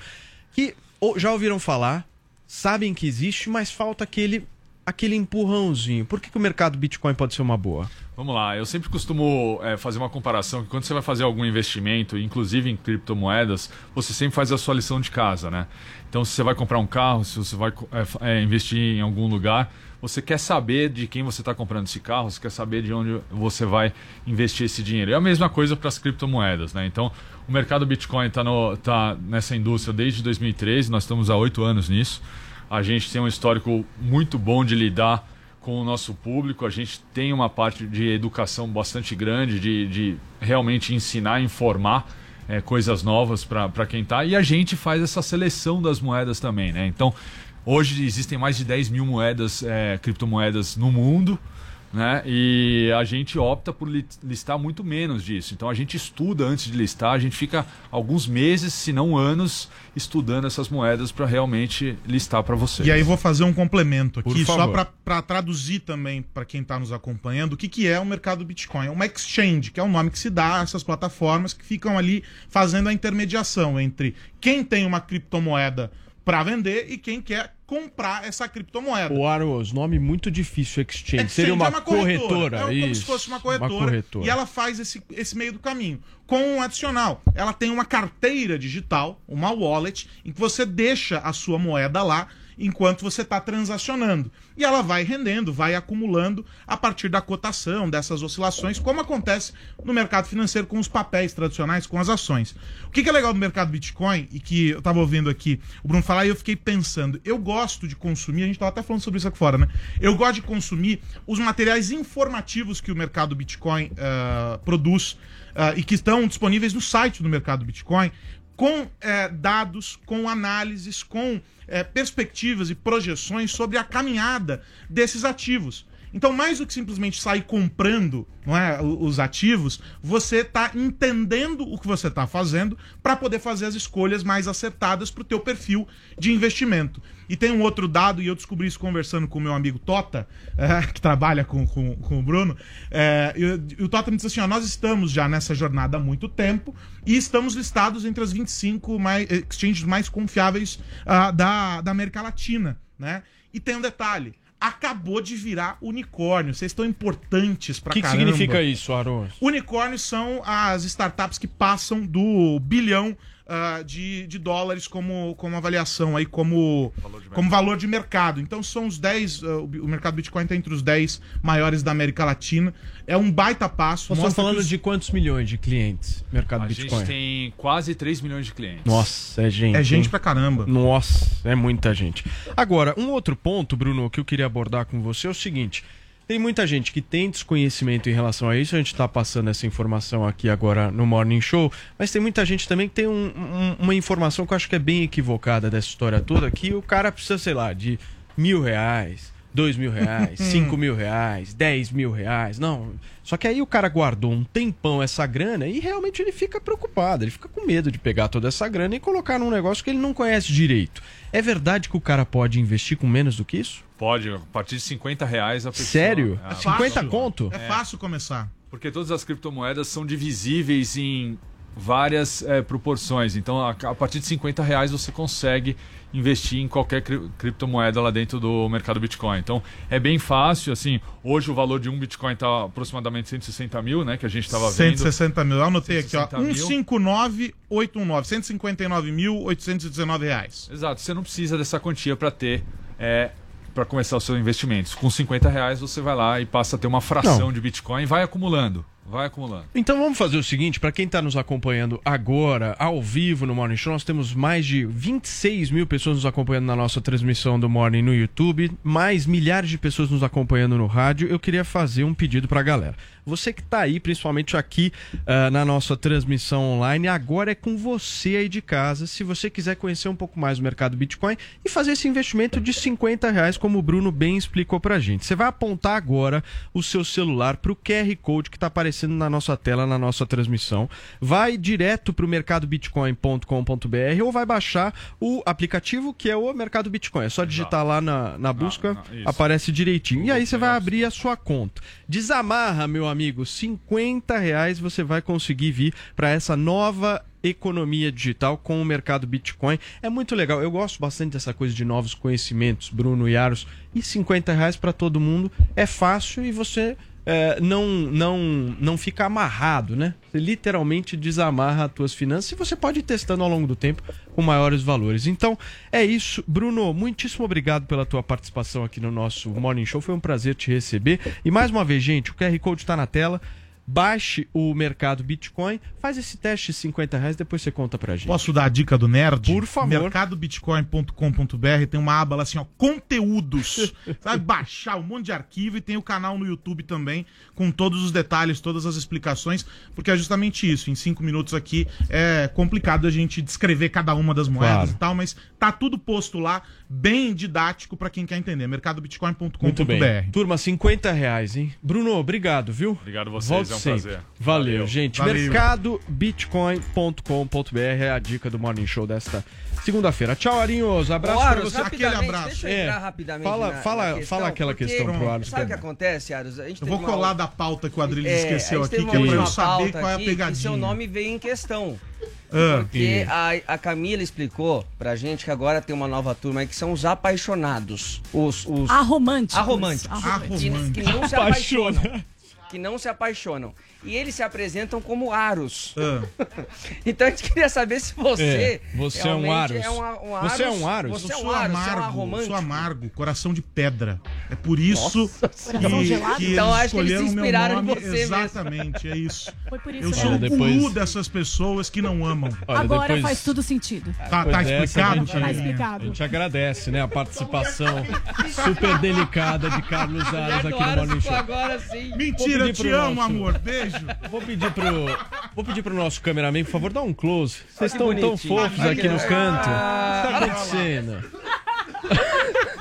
que já ouviram falar, sabem que existe, mas falta aquele, aquele empurrãozinho. Por que, que o mercado Bitcoin pode ser uma boa? Vamos lá, eu sempre costumo é, fazer uma comparação que quando você vai fazer algum investimento, inclusive em criptomoedas, você sempre faz a sua lição de casa, né? Então, se você vai comprar um carro, se você vai é, é, investir em algum lugar, você quer saber de quem você está comprando esse carro, você quer saber de onde você vai investir esse dinheiro. É a mesma coisa para as criptomoedas, né? Então, o mercado Bitcoin está tá nessa indústria desde 2013, nós estamos há oito anos nisso. A gente tem um histórico muito bom de lidar com o nosso público. A gente tem uma parte de educação bastante grande, de, de realmente ensinar, informar é, coisas novas para quem está. E a gente faz essa seleção das moedas também, né? Então, Hoje existem mais de 10 mil moedas, é, criptomoedas no mundo. Né? E a gente opta por li- listar muito menos disso. Então a gente estuda antes de listar, a gente fica alguns meses, se não anos, estudando essas moedas para realmente listar para vocês. E aí vou fazer um complemento aqui, só para traduzir também para quem está nos acompanhando, o que, que é o mercado Bitcoin. É uma exchange, que é o nome que se dá a essas plataformas que ficam ali fazendo a intermediação entre quem tem uma criptomoeda para vender e quem quer comprar essa criptomoeda. O Aros, nome muito difícil, Exchange. Seria Exchange uma, é corretora. É como isso. se fosse uma corretora, corretora. E ela faz esse, esse meio do caminho. Com um adicional. Ela tem uma carteira digital, uma wallet, em que você deixa a sua moeda lá enquanto você está transacionando. E ela vai rendendo, vai acumulando a partir da cotação, dessas oscilações, como acontece no mercado financeiro com os papéis tradicionais, com as ações. O que, é legal do mercado Bitcoin, e que eu estava ouvindo aqui o Bruno falar, e eu fiquei pensando, eu gosto de consumir, a gente estava até falando sobre isso aqui fora, né? Eu gosto de consumir os materiais informativos que o mercado Bitcoin ah, produz ah, e que estão disponíveis no site do mercado Bitcoin, com eh, dados, com análises, com eh, perspectivas e projeções sobre a caminhada desses ativos. Então, mais do que simplesmente sair comprando não é, os ativos, você está entendendo o que você está fazendo para poder fazer as escolhas mais acertadas para o teu perfil de investimento. E tem um outro dado, e eu descobri isso conversando com o meu amigo Tota, eh, que trabalha com, com, com o Bruno. eh, e o- e o Tota me disse assim: ó, nós estamos já nessa jornada há muito tempo e estamos listados entre as 25 mais, exchanges mais confiáveis ah, da, da América Latina. Né? E tem um detalhe. Acabou de virar unicórnio. Vocês estão importantes O pra que, que caramba. significa isso, Aros? Unicórnios são as startups que passam do bilhão ah, de, de dólares como, como avaliação, aí, como, como valor de mercado. Então são os 10, ah, o mercado Bitcoin está entre os 10 maiores da América Latina. É um baita passo. Nós estamos falando os- de quantos milhões de clientes? Mercado A Bitcoin. gente tem quase 3 milhões de clientes. Nossa, é gente. É gente hein? pra caramba. Nossa, é muita gente. Agora, um outro ponto, Bruno, que eu queria abordar com você é o seguinte. Tem muita gente que tem desconhecimento em relação a isso, a gente está passando essa informação aqui agora no Morning Show, mas tem muita gente também que tem um- um- uma informação que eu acho que é bem equivocada dessa história toda, que o cara precisa, sei lá, de mil reais, dois mil reais, cinco mil reais, dez mil reais, não. Só que aí o cara guardou um tempão essa grana e realmente ele fica preocupado, ele fica com medo de pegar toda essa grana e colocar num negócio que ele não conhece direito. É verdade que o cara pode investir com menos do que isso? Pode, a partir de 50 reais a pessoa... Sério? Ah, 50 fácil. conto? É fácil começar. Porque todas as criptomoedas são divisíveis em várias eh, proporções. Então, a, a partir de 50 reais você consegue investir em qualquer cri- criptomoeda lá dentro do mercado Bitcoin. Então, é bem fácil. Assim, hoje o valor de um Bitcoin está aproximadamente 160 mil, né? Que a gente estava vendo. 160 mil. Eu anotei aqui, ó. 160 mil. 159,819. 159.819 reais. Exato. Você não precisa dessa quantia para ter... É, para começar os seus investimentos. Com 50 reais você vai lá e passa a ter uma fração Não. de Bitcoin e vai acumulando. Vai acumulando. Então vamos fazer o seguinte, para quem está nos acompanhando agora, ao vivo no Morning Show, nós temos mais de 26 mil pessoas nos acompanhando na nossa transmissão do Morning no YouTube, mais milhares de pessoas nos acompanhando no rádio. Eu queria fazer um pedido para a galera. Você que está aí, principalmente aqui ah, na nossa transmissão online, agora é com você aí de casa. Se você quiser conhecer um pouco mais do mercado Bitcoin e fazer esse investimento de 50 reais, como o Bruno bem explicou pra gente. Você vai apontar agora o seu celular para o QR Code que está aparecendo na nossa tela, na nossa transmissão. Vai direto para o mercadobitcoin.com.br ou vai baixar o aplicativo que é o Mercado Bitcoin. É só digitar lá na, na busca, na- isso. aparece direitinho. E aí você vai abrir a sua conta. Desamarra, meu amigo, 50 reais você vai conseguir vir para essa nova economia digital com o mercado Bitcoin. É muito legal. Eu gosto bastante dessa coisa de novos conhecimentos, Bruno e Aros. E 50 reais para todo mundo é fácil e você é, não, não, não fica amarrado, né? Você literalmente desamarra as tuas finanças e você pode ir testando ao longo do tempo com maiores valores. Então, é isso. Bruno, muitíssimo obrigado pela tua participação aqui no nosso Morning Show. Foi um prazer te receber. E mais uma vez, gente, o QR Code está na tela. Baixe o mercado Bitcoin, faz esse teste de 50 reais, depois você conta pra gente. Posso dar a dica do nerd? Por favor. Mercadobitcoin.com.br tem uma aba lá assim, ó, conteúdos. Vai baixar um monte de arquivo e tem o canal no YouTube também, com todos os detalhes, todas as explicações, porque é justamente isso. Em cinco minutos aqui é complicado a gente descrever cada uma das moedas Claro. e tal, mas tá tudo posto lá, bem didático pra quem quer entender. Mercadobitcoin.com.br. Turma, 50 reais, hein? Bruno, obrigado, viu? Obrigado a vocês, Volte é um sempre. prazer. Valeu, Valeu. gente. Mercadobitcoin.com.br é a dica do Morning Show desta segunda-feira. Tchau, Arinhos. Abraço Ô, pra Aros, você. rapidamente, Deixa eu É. entrar rapidamente Fala, na- fala, na questão, fala aquela questão pro Aros. Sabe o que acontece, Aros? A gente Eu vou uma- colar da pauta que o Adriles É, esqueceu aqui, que é uma pra eu saber pauta qual é a pegadinha. seu nome veio em questão. Ah, Porque a, a Camila explicou pra gente que agora tem uma nova turma aí que são os apaixonados. Os, os... Arromânticos. Arromânticos. Arromânticos. Que, que não se Apaixona. apaixonam. Que não se apaixonam. E eles se apresentam como aros. Ah. então a gente queria saber se você. É, você é um aros. É um, Você é aros. um aros? Você é Eu um sou aros, você é um amargo, arromântico. sou amargo, coração de pedra. É por isso que, Coração gelado? que Então, eles acho que eles se inspiraram em você mesmo. Exatamente, é isso. Foi por isso Eu que sou o depois- dessas pessoas que não amam. Olha, Agora depois- faz tudo sentido. Tá, tá dessa, explicado? gente- Tá Thaís? A explicado. gente agradece, né, a participação super delicada de Carlos Aras aqui no Aros Morning Show. agora sim. Mentira, eu te amo, nosso- amor. Beijo. Vou pedir pro, vou pedir pro nosso cameraman, por favor, dá um close. Vocês estão tão fofos aqui no canto. O que Ah, tá lá. acontecendo?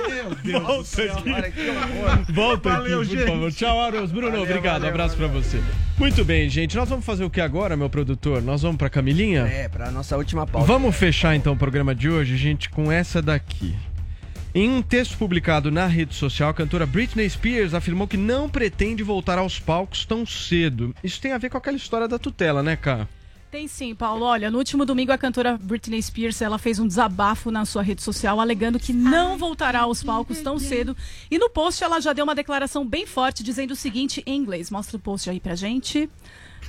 Meu Deus do céu. Que horror. Volta Valeu, aqui, por gente. favor. Tchau, Aros. Bruno, Valeu, obrigado. valeu, Abraço valeu. pra você. Muito bem, gente. Nós vamos fazer o que agora, meu produtor? Nós vamos pra Camilinha? É, pra nossa última pauta. Vamos fechar então o programa de hoje, gente, com essa daqui. Em um texto publicado na rede social, a cantora Britney Spears afirmou que não pretende voltar aos palcos tão cedo. Isso tem a ver com aquela história da tutela, né, Cá? Tem sim, Paulo. Olha, no último domingo a cantora Britney Spears ela fez um desabafo na sua rede social alegando que não voltará aos palcos tão cedo. E no post ela já deu uma declaração bem forte dizendo o seguinte em inglês. Mostra o post aí pra gente,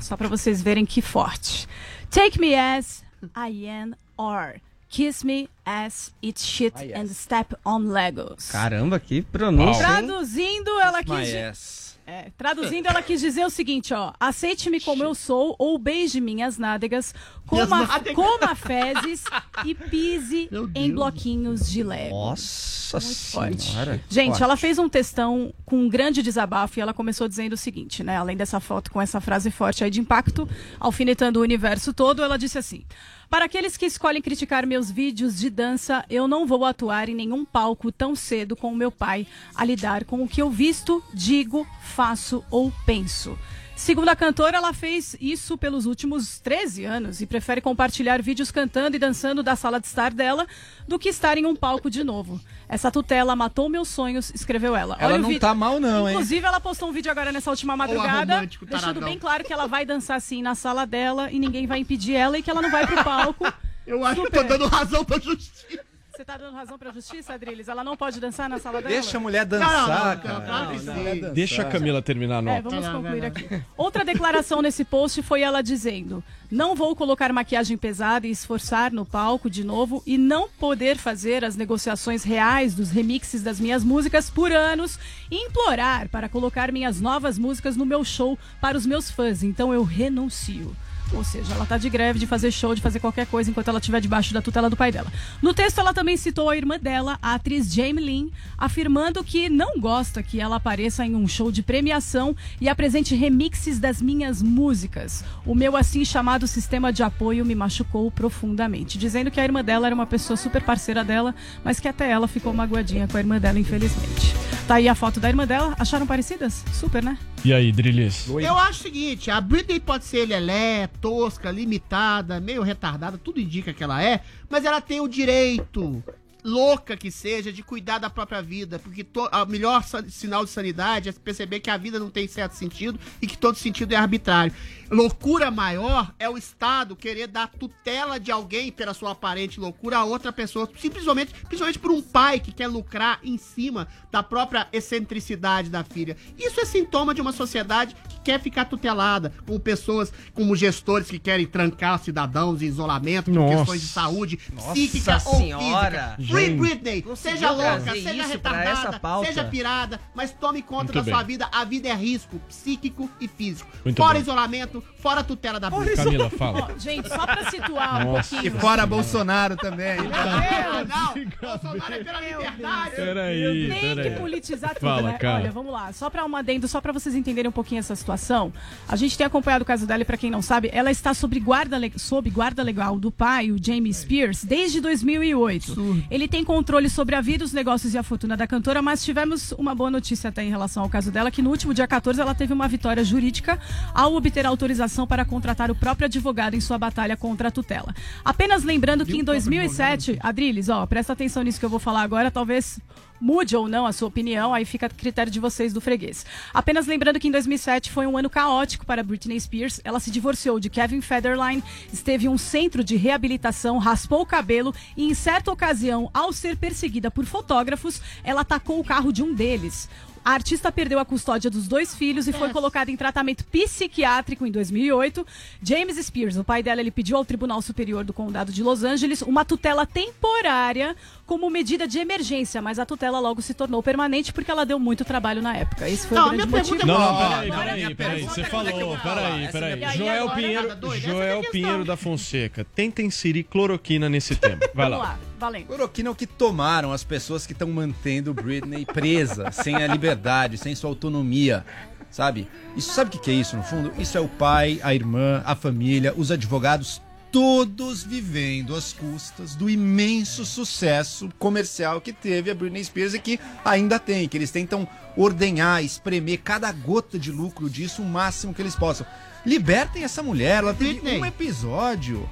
só pra vocês verem que forte. Take me as I am or kiss me as it's shit Ah, yes. and step on Legos. Caramba, que pronúncia. hein? Traduzindo, ela quis. Di- yes. É, traduzindo, ela quis dizer o seguinte, ó. Aceite-me como eu sou, ou beije minhas nádegas, Minhas coma, nádegas. coma fezes e pise em bloquinhos de lego. Nossa senhora. Gente, Forte. ela fez um textão com um grande desabafo e ela começou dizendo o seguinte, né? Além dessa foto com essa frase forte aí de impacto, alfinetando o universo todo, ela disse assim: Para aqueles que escolhem criticar meus vídeos de dança, eu não vou atuar em nenhum palco tão cedo com o meu pai a lidar com o que eu visto, digo, faço ou penso. Segundo a cantora, ela fez isso pelos últimos 13 anos e prefere compartilhar vídeos cantando e dançando da sala de estar dela do que estar em um palco de novo. Essa tutela matou meus sonhos, escreveu ela. Ela Olha não tá mal não, hein? Inclusive, ela postou um vídeo agora nessa última madrugada, deixando bem claro que ela vai dançar assim na sala dela e ninguém vai impedir ela e que ela não vai pro palco. Eu acho que Super. eu tô dando razão pra justiça. Você tá dando razão pra justiça, Adriles? Ela não pode dançar na sala dela? Deixa a mulher Não, não, dançar, não, cara. Não, mulher dançar. Deixa a Camila terminar a É, nota. vamos Vai lá, concluir aqui. Outra declaração nesse post foi ela dizendo: Não vou colocar maquiagem pesada e esforçar no palco de novo e não poder fazer as negociações reais dos remixes das minhas músicas por anos e implorar para colocar minhas novas músicas no meu show para os meus fãs. Então eu renuncio. Ou seja, ela tá de greve de fazer show, de fazer qualquer coisa enquanto ela estiver debaixo da tutela do pai dela. No texto, ela também citou a irmã dela, a atriz Jamie Lynn, afirmando que não gosta que ela apareça em um show de premiação e apresente remixes das minhas músicas. O meu assim chamado sistema de apoio me machucou profundamente, dizendo que a irmã dela era uma pessoa super parceira dela, mas que até ela ficou magoadinha com a irmã dela, infelizmente. Tá aí a foto da irmã dela. Acharam parecidas? Super, né? E aí, Drilis? Eu acho o seguinte, a Britney pode ser lelé, tosca, limitada, meio retardada, tudo indica que ela é, mas ela tem o direito, louca que seja, de cuidar da própria vida, porque o melhor sinal de sanidade é perceber que a vida não tem certo sentido e que todo sentido é arbitrário. Loucura maior é o Estado querer dar tutela de alguém pela sua aparente loucura a outra pessoa, simplesmente, principalmente por um pai que quer lucrar em cima da própria excentricidade da filha. Isso é sintoma de uma sociedade que quer ficar tutelada, com pessoas, como gestores que querem trancar cidadãos em isolamento por Nossa. questões de saúde Nossa psíquica ou senhora. física. Free. Britney. Seja louca, seja retardada, seja pirada, mas tome conta Muito da bem. sua vida. A vida é risco psíquico e físico. Muito fora bem. isolamento, fora a tutela da Britney. Camila, fala. Ó, gente, só pra situar um Nossa. pouquinho. E fora Bolsonaro também. Não, não, Bolsonaro é pela liberdade. Peraí, Tem peraí. que politizar tudo, Fala, né? cara. Olha, vamos lá. Só pra um adendo, só pra vocês entenderem um pouquinho essa situação. A gente tem acompanhado o caso dela e pra quem não sabe, ela está sob guarda, le- sob guarda legal do pai, o Jamie Spears, desde 2008. Ele tem controle sobre a vida, os negócios e a fortuna da cantora, mas tivemos uma boa notícia até em relação ao caso dela, que no último dia 14 ela teve uma vitória jurídica ao obter autorização para contratar o próprio advogado em sua batalha contra a tutela. Apenas lembrando que em 2007, Adriles, ó, presta atenção nisso que eu vou falar agora, talvez mude ou não a sua opinião, aí fica a critério de vocês do freguês. Apenas lembrando que em 2007 foi um ano caótico para Britney Spears. Ela se divorciou de Kevin Federline, esteve em um centro de reabilitação, raspou o cabelo e em certa ocasião, ao ser perseguida por fotógrafos, ela atacou o carro de um deles. A artista perdeu a custódia dos dois filhos e foi colocada em tratamento psiquiátrico em 2008. James Spears, o pai dela, ele pediu ao Tribunal Superior do Condado de Los Angeles uma tutela temporária como medida de emergência, mas a tutela logo se tornou permanente porque ela deu muito trabalho na época. Esse foi Não, o grande motivo. pergunta é Não, não, peraí, peraí, peraí. Você é que eu falou, peraí, peraí. Joel Pinheiro, é Joel. Pinheiro da Fonseca. Tenta inserir cloroquina nesse tema. Vai Vamos lá. Valendo. Cloroquina é o que tomaram as pessoas que estão mantendo Britney presa, sem a liberdade, sem sua autonomia. Sabe? Isso sabe o que que é isso, no fundo? Isso é o pai, a irmã, a família, os advogados, todos vivendo às custas do imenso sucesso comercial que teve a Britney Spears e que ainda tem, que eles tentam ordenhar, espremer cada gota de lucro disso o máximo que eles possam. Libertem essa mulher, ela teve Britney. um episódio.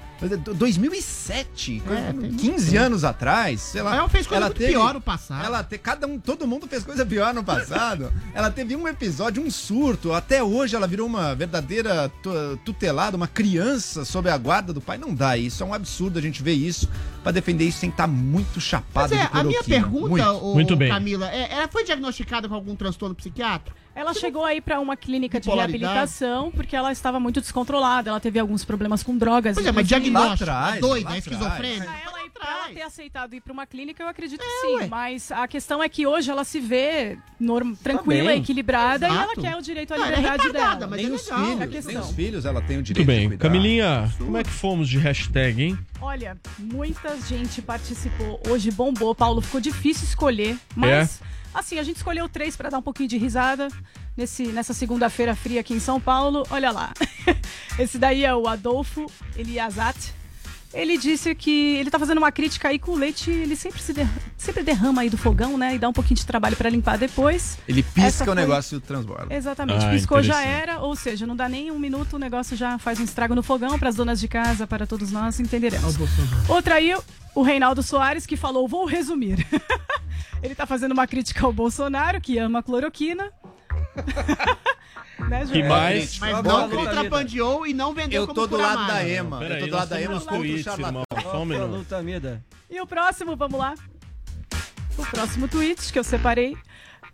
2007, É, tem 15 anos atrás, sei lá. Ela fez coisa muito pior no passado. Ela te, cada um, todo mundo fez coisa pior no passado. ela teve um episódio, um surto. Até hoje ela virou uma verdadeira tu- tutelada, uma criança sob a guarda do pai. Não dá isso, é um absurdo a gente ver isso. Pra defender isso tem que estar muito chapado Mas é, de a minha pergunta, Muito. ô, Muito bem. Camila, é, ela foi diagnosticada com algum transtorno psiquiátrico? Ela chegou aí pra uma clínica de reabilitação porque ela estava muito descontrolada. Ela teve alguns problemas com drogas. Pois é, mas diagnóstico, atrás, é doida, é atrás. esquizofrênica? Pra ela, ela ter aceitado ir pra uma clínica, eu acredito que É, sim. ué. Mas a questão é que hoje ela se vê norm... tranquila, bem. equilibrada e ela Exato. quer o direito à Não, ela é liberdade retardada, dela. mas Nem é os legal. a filhos, nem os filhos ela tem o direito Muito de bem. cuidar. Camilinha, como é que fomos de hashtag, hein? Olha, muita gente participou. Hoje bombou. Paulo, ficou difícil escolher. Mas, assim, a gente escolheu três pra dar um pouquinho de risada nesse, nessa segunda-feira fria aqui em São Paulo. Olha lá. Esse daí é o Adolfo Eliazat. Ele disse que ele tá fazendo uma crítica aí que o leite, ele sempre se der- sempre derrama aí do fogão, né? E dá um pouquinho de trabalho pra limpar depois. Ele pisca Essa o foi- negócio transborda. Exatamente, Ah, piscou já era, ou seja, não dá nem um minuto, o negócio já faz um estrago no fogão para as donas de casa, para todos nós, entenderemos. Outra aí, o Reinaldo Soares, que falou, vou resumir. Ele tá fazendo uma crítica ao Bolsonaro, que ama a cloroquina. né, Que mais? Mas não contrabandeou e não vendeu Eu como tô do lado da. EMA. Eu tô do lado da nós EMA contra o tweets, charlatão. irmão. Só um minuto. Lutamida. E o próximo, vamos lá. O próximo tweet que eu separei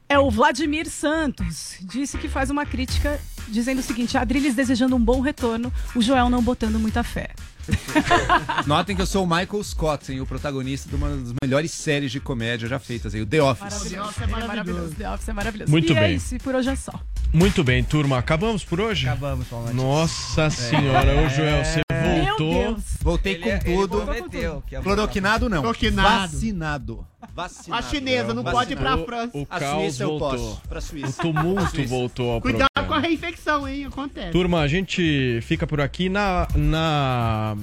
é o Vladimir Santos. Disse que faz uma crítica dizendo o seguinte: Adriles desejando um bom retorno, o Joel não botando muita fé. Notem que eu sou o Michael Scott, hein, o protagonista de uma das melhores séries de comédia já feitas aí, o The Office. Maravilhoso. É maravilhoso. The Office é maravilhoso. Muito e é bem. isso, e por hoje é só. Muito bem, turma. Acabamos por hoje? Acabamos, Paulo. Nossa senhora, ô Joel, você Meu voltou. Deus. Voltei Ele, com ele tudo. prometeu Cloroquinado não. Cloroquinado. Vacinado. Vacinado. A chinesa não pode ir pra. França. O A caos Suíça eu voltou. posso. Pra O Suíça. tumulto voltou ao Cuidado a reinfecção, hein? Acontece. Turma, a gente fica por aqui na. Na,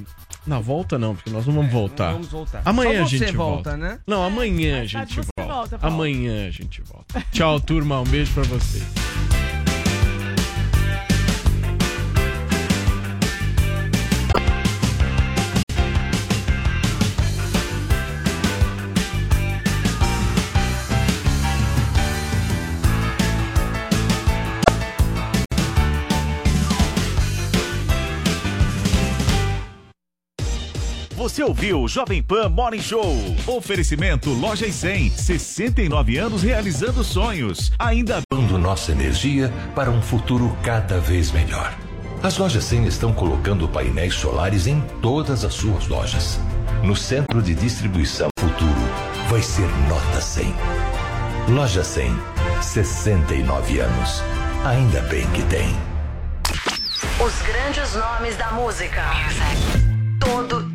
na volta, não, porque nós não vamos voltar. Vamos voltar. Amanhã Só a gente você volta, né? Não, amanhã a mais tarde gente volta. volta, amanhã a gente volta. Tchau, turma. Um beijo pra vocês. Você ouviu o Jovem Pan Morning Show. Oferecimento Loja e 100. 69 anos realizando sonhos. Ainda Dando nossa energia para um futuro cada vez melhor. As lojas 100 estão colocando painéis solares em todas as suas lojas. No centro de distribuição futuro vai ser nota 100. Loja 100, 69 anos. Ainda bem que tem. Os grandes nomes da música. Todo.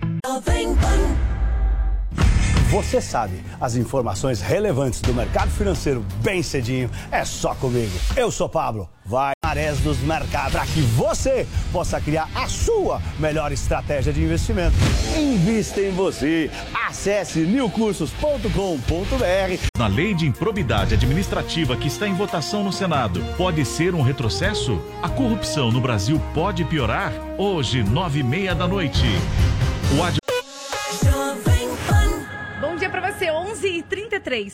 Você sabe, as informações relevantes do mercado financeiro bem cedinho é só comigo. Eu sou Pablo. Vai Marés dos Mercados para que você possa criar a sua melhor estratégia de investimento. Invista em você. Acesse newcursos.com.br. Na lei de improbidade administrativa que está em votação no Senado, pode ser um retrocesso? A corrupção no Brasil pode piorar? Hoje, nove e meia da noite. O ad... Bom dia pra você, 11h33.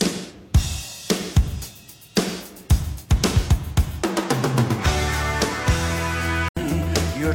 Your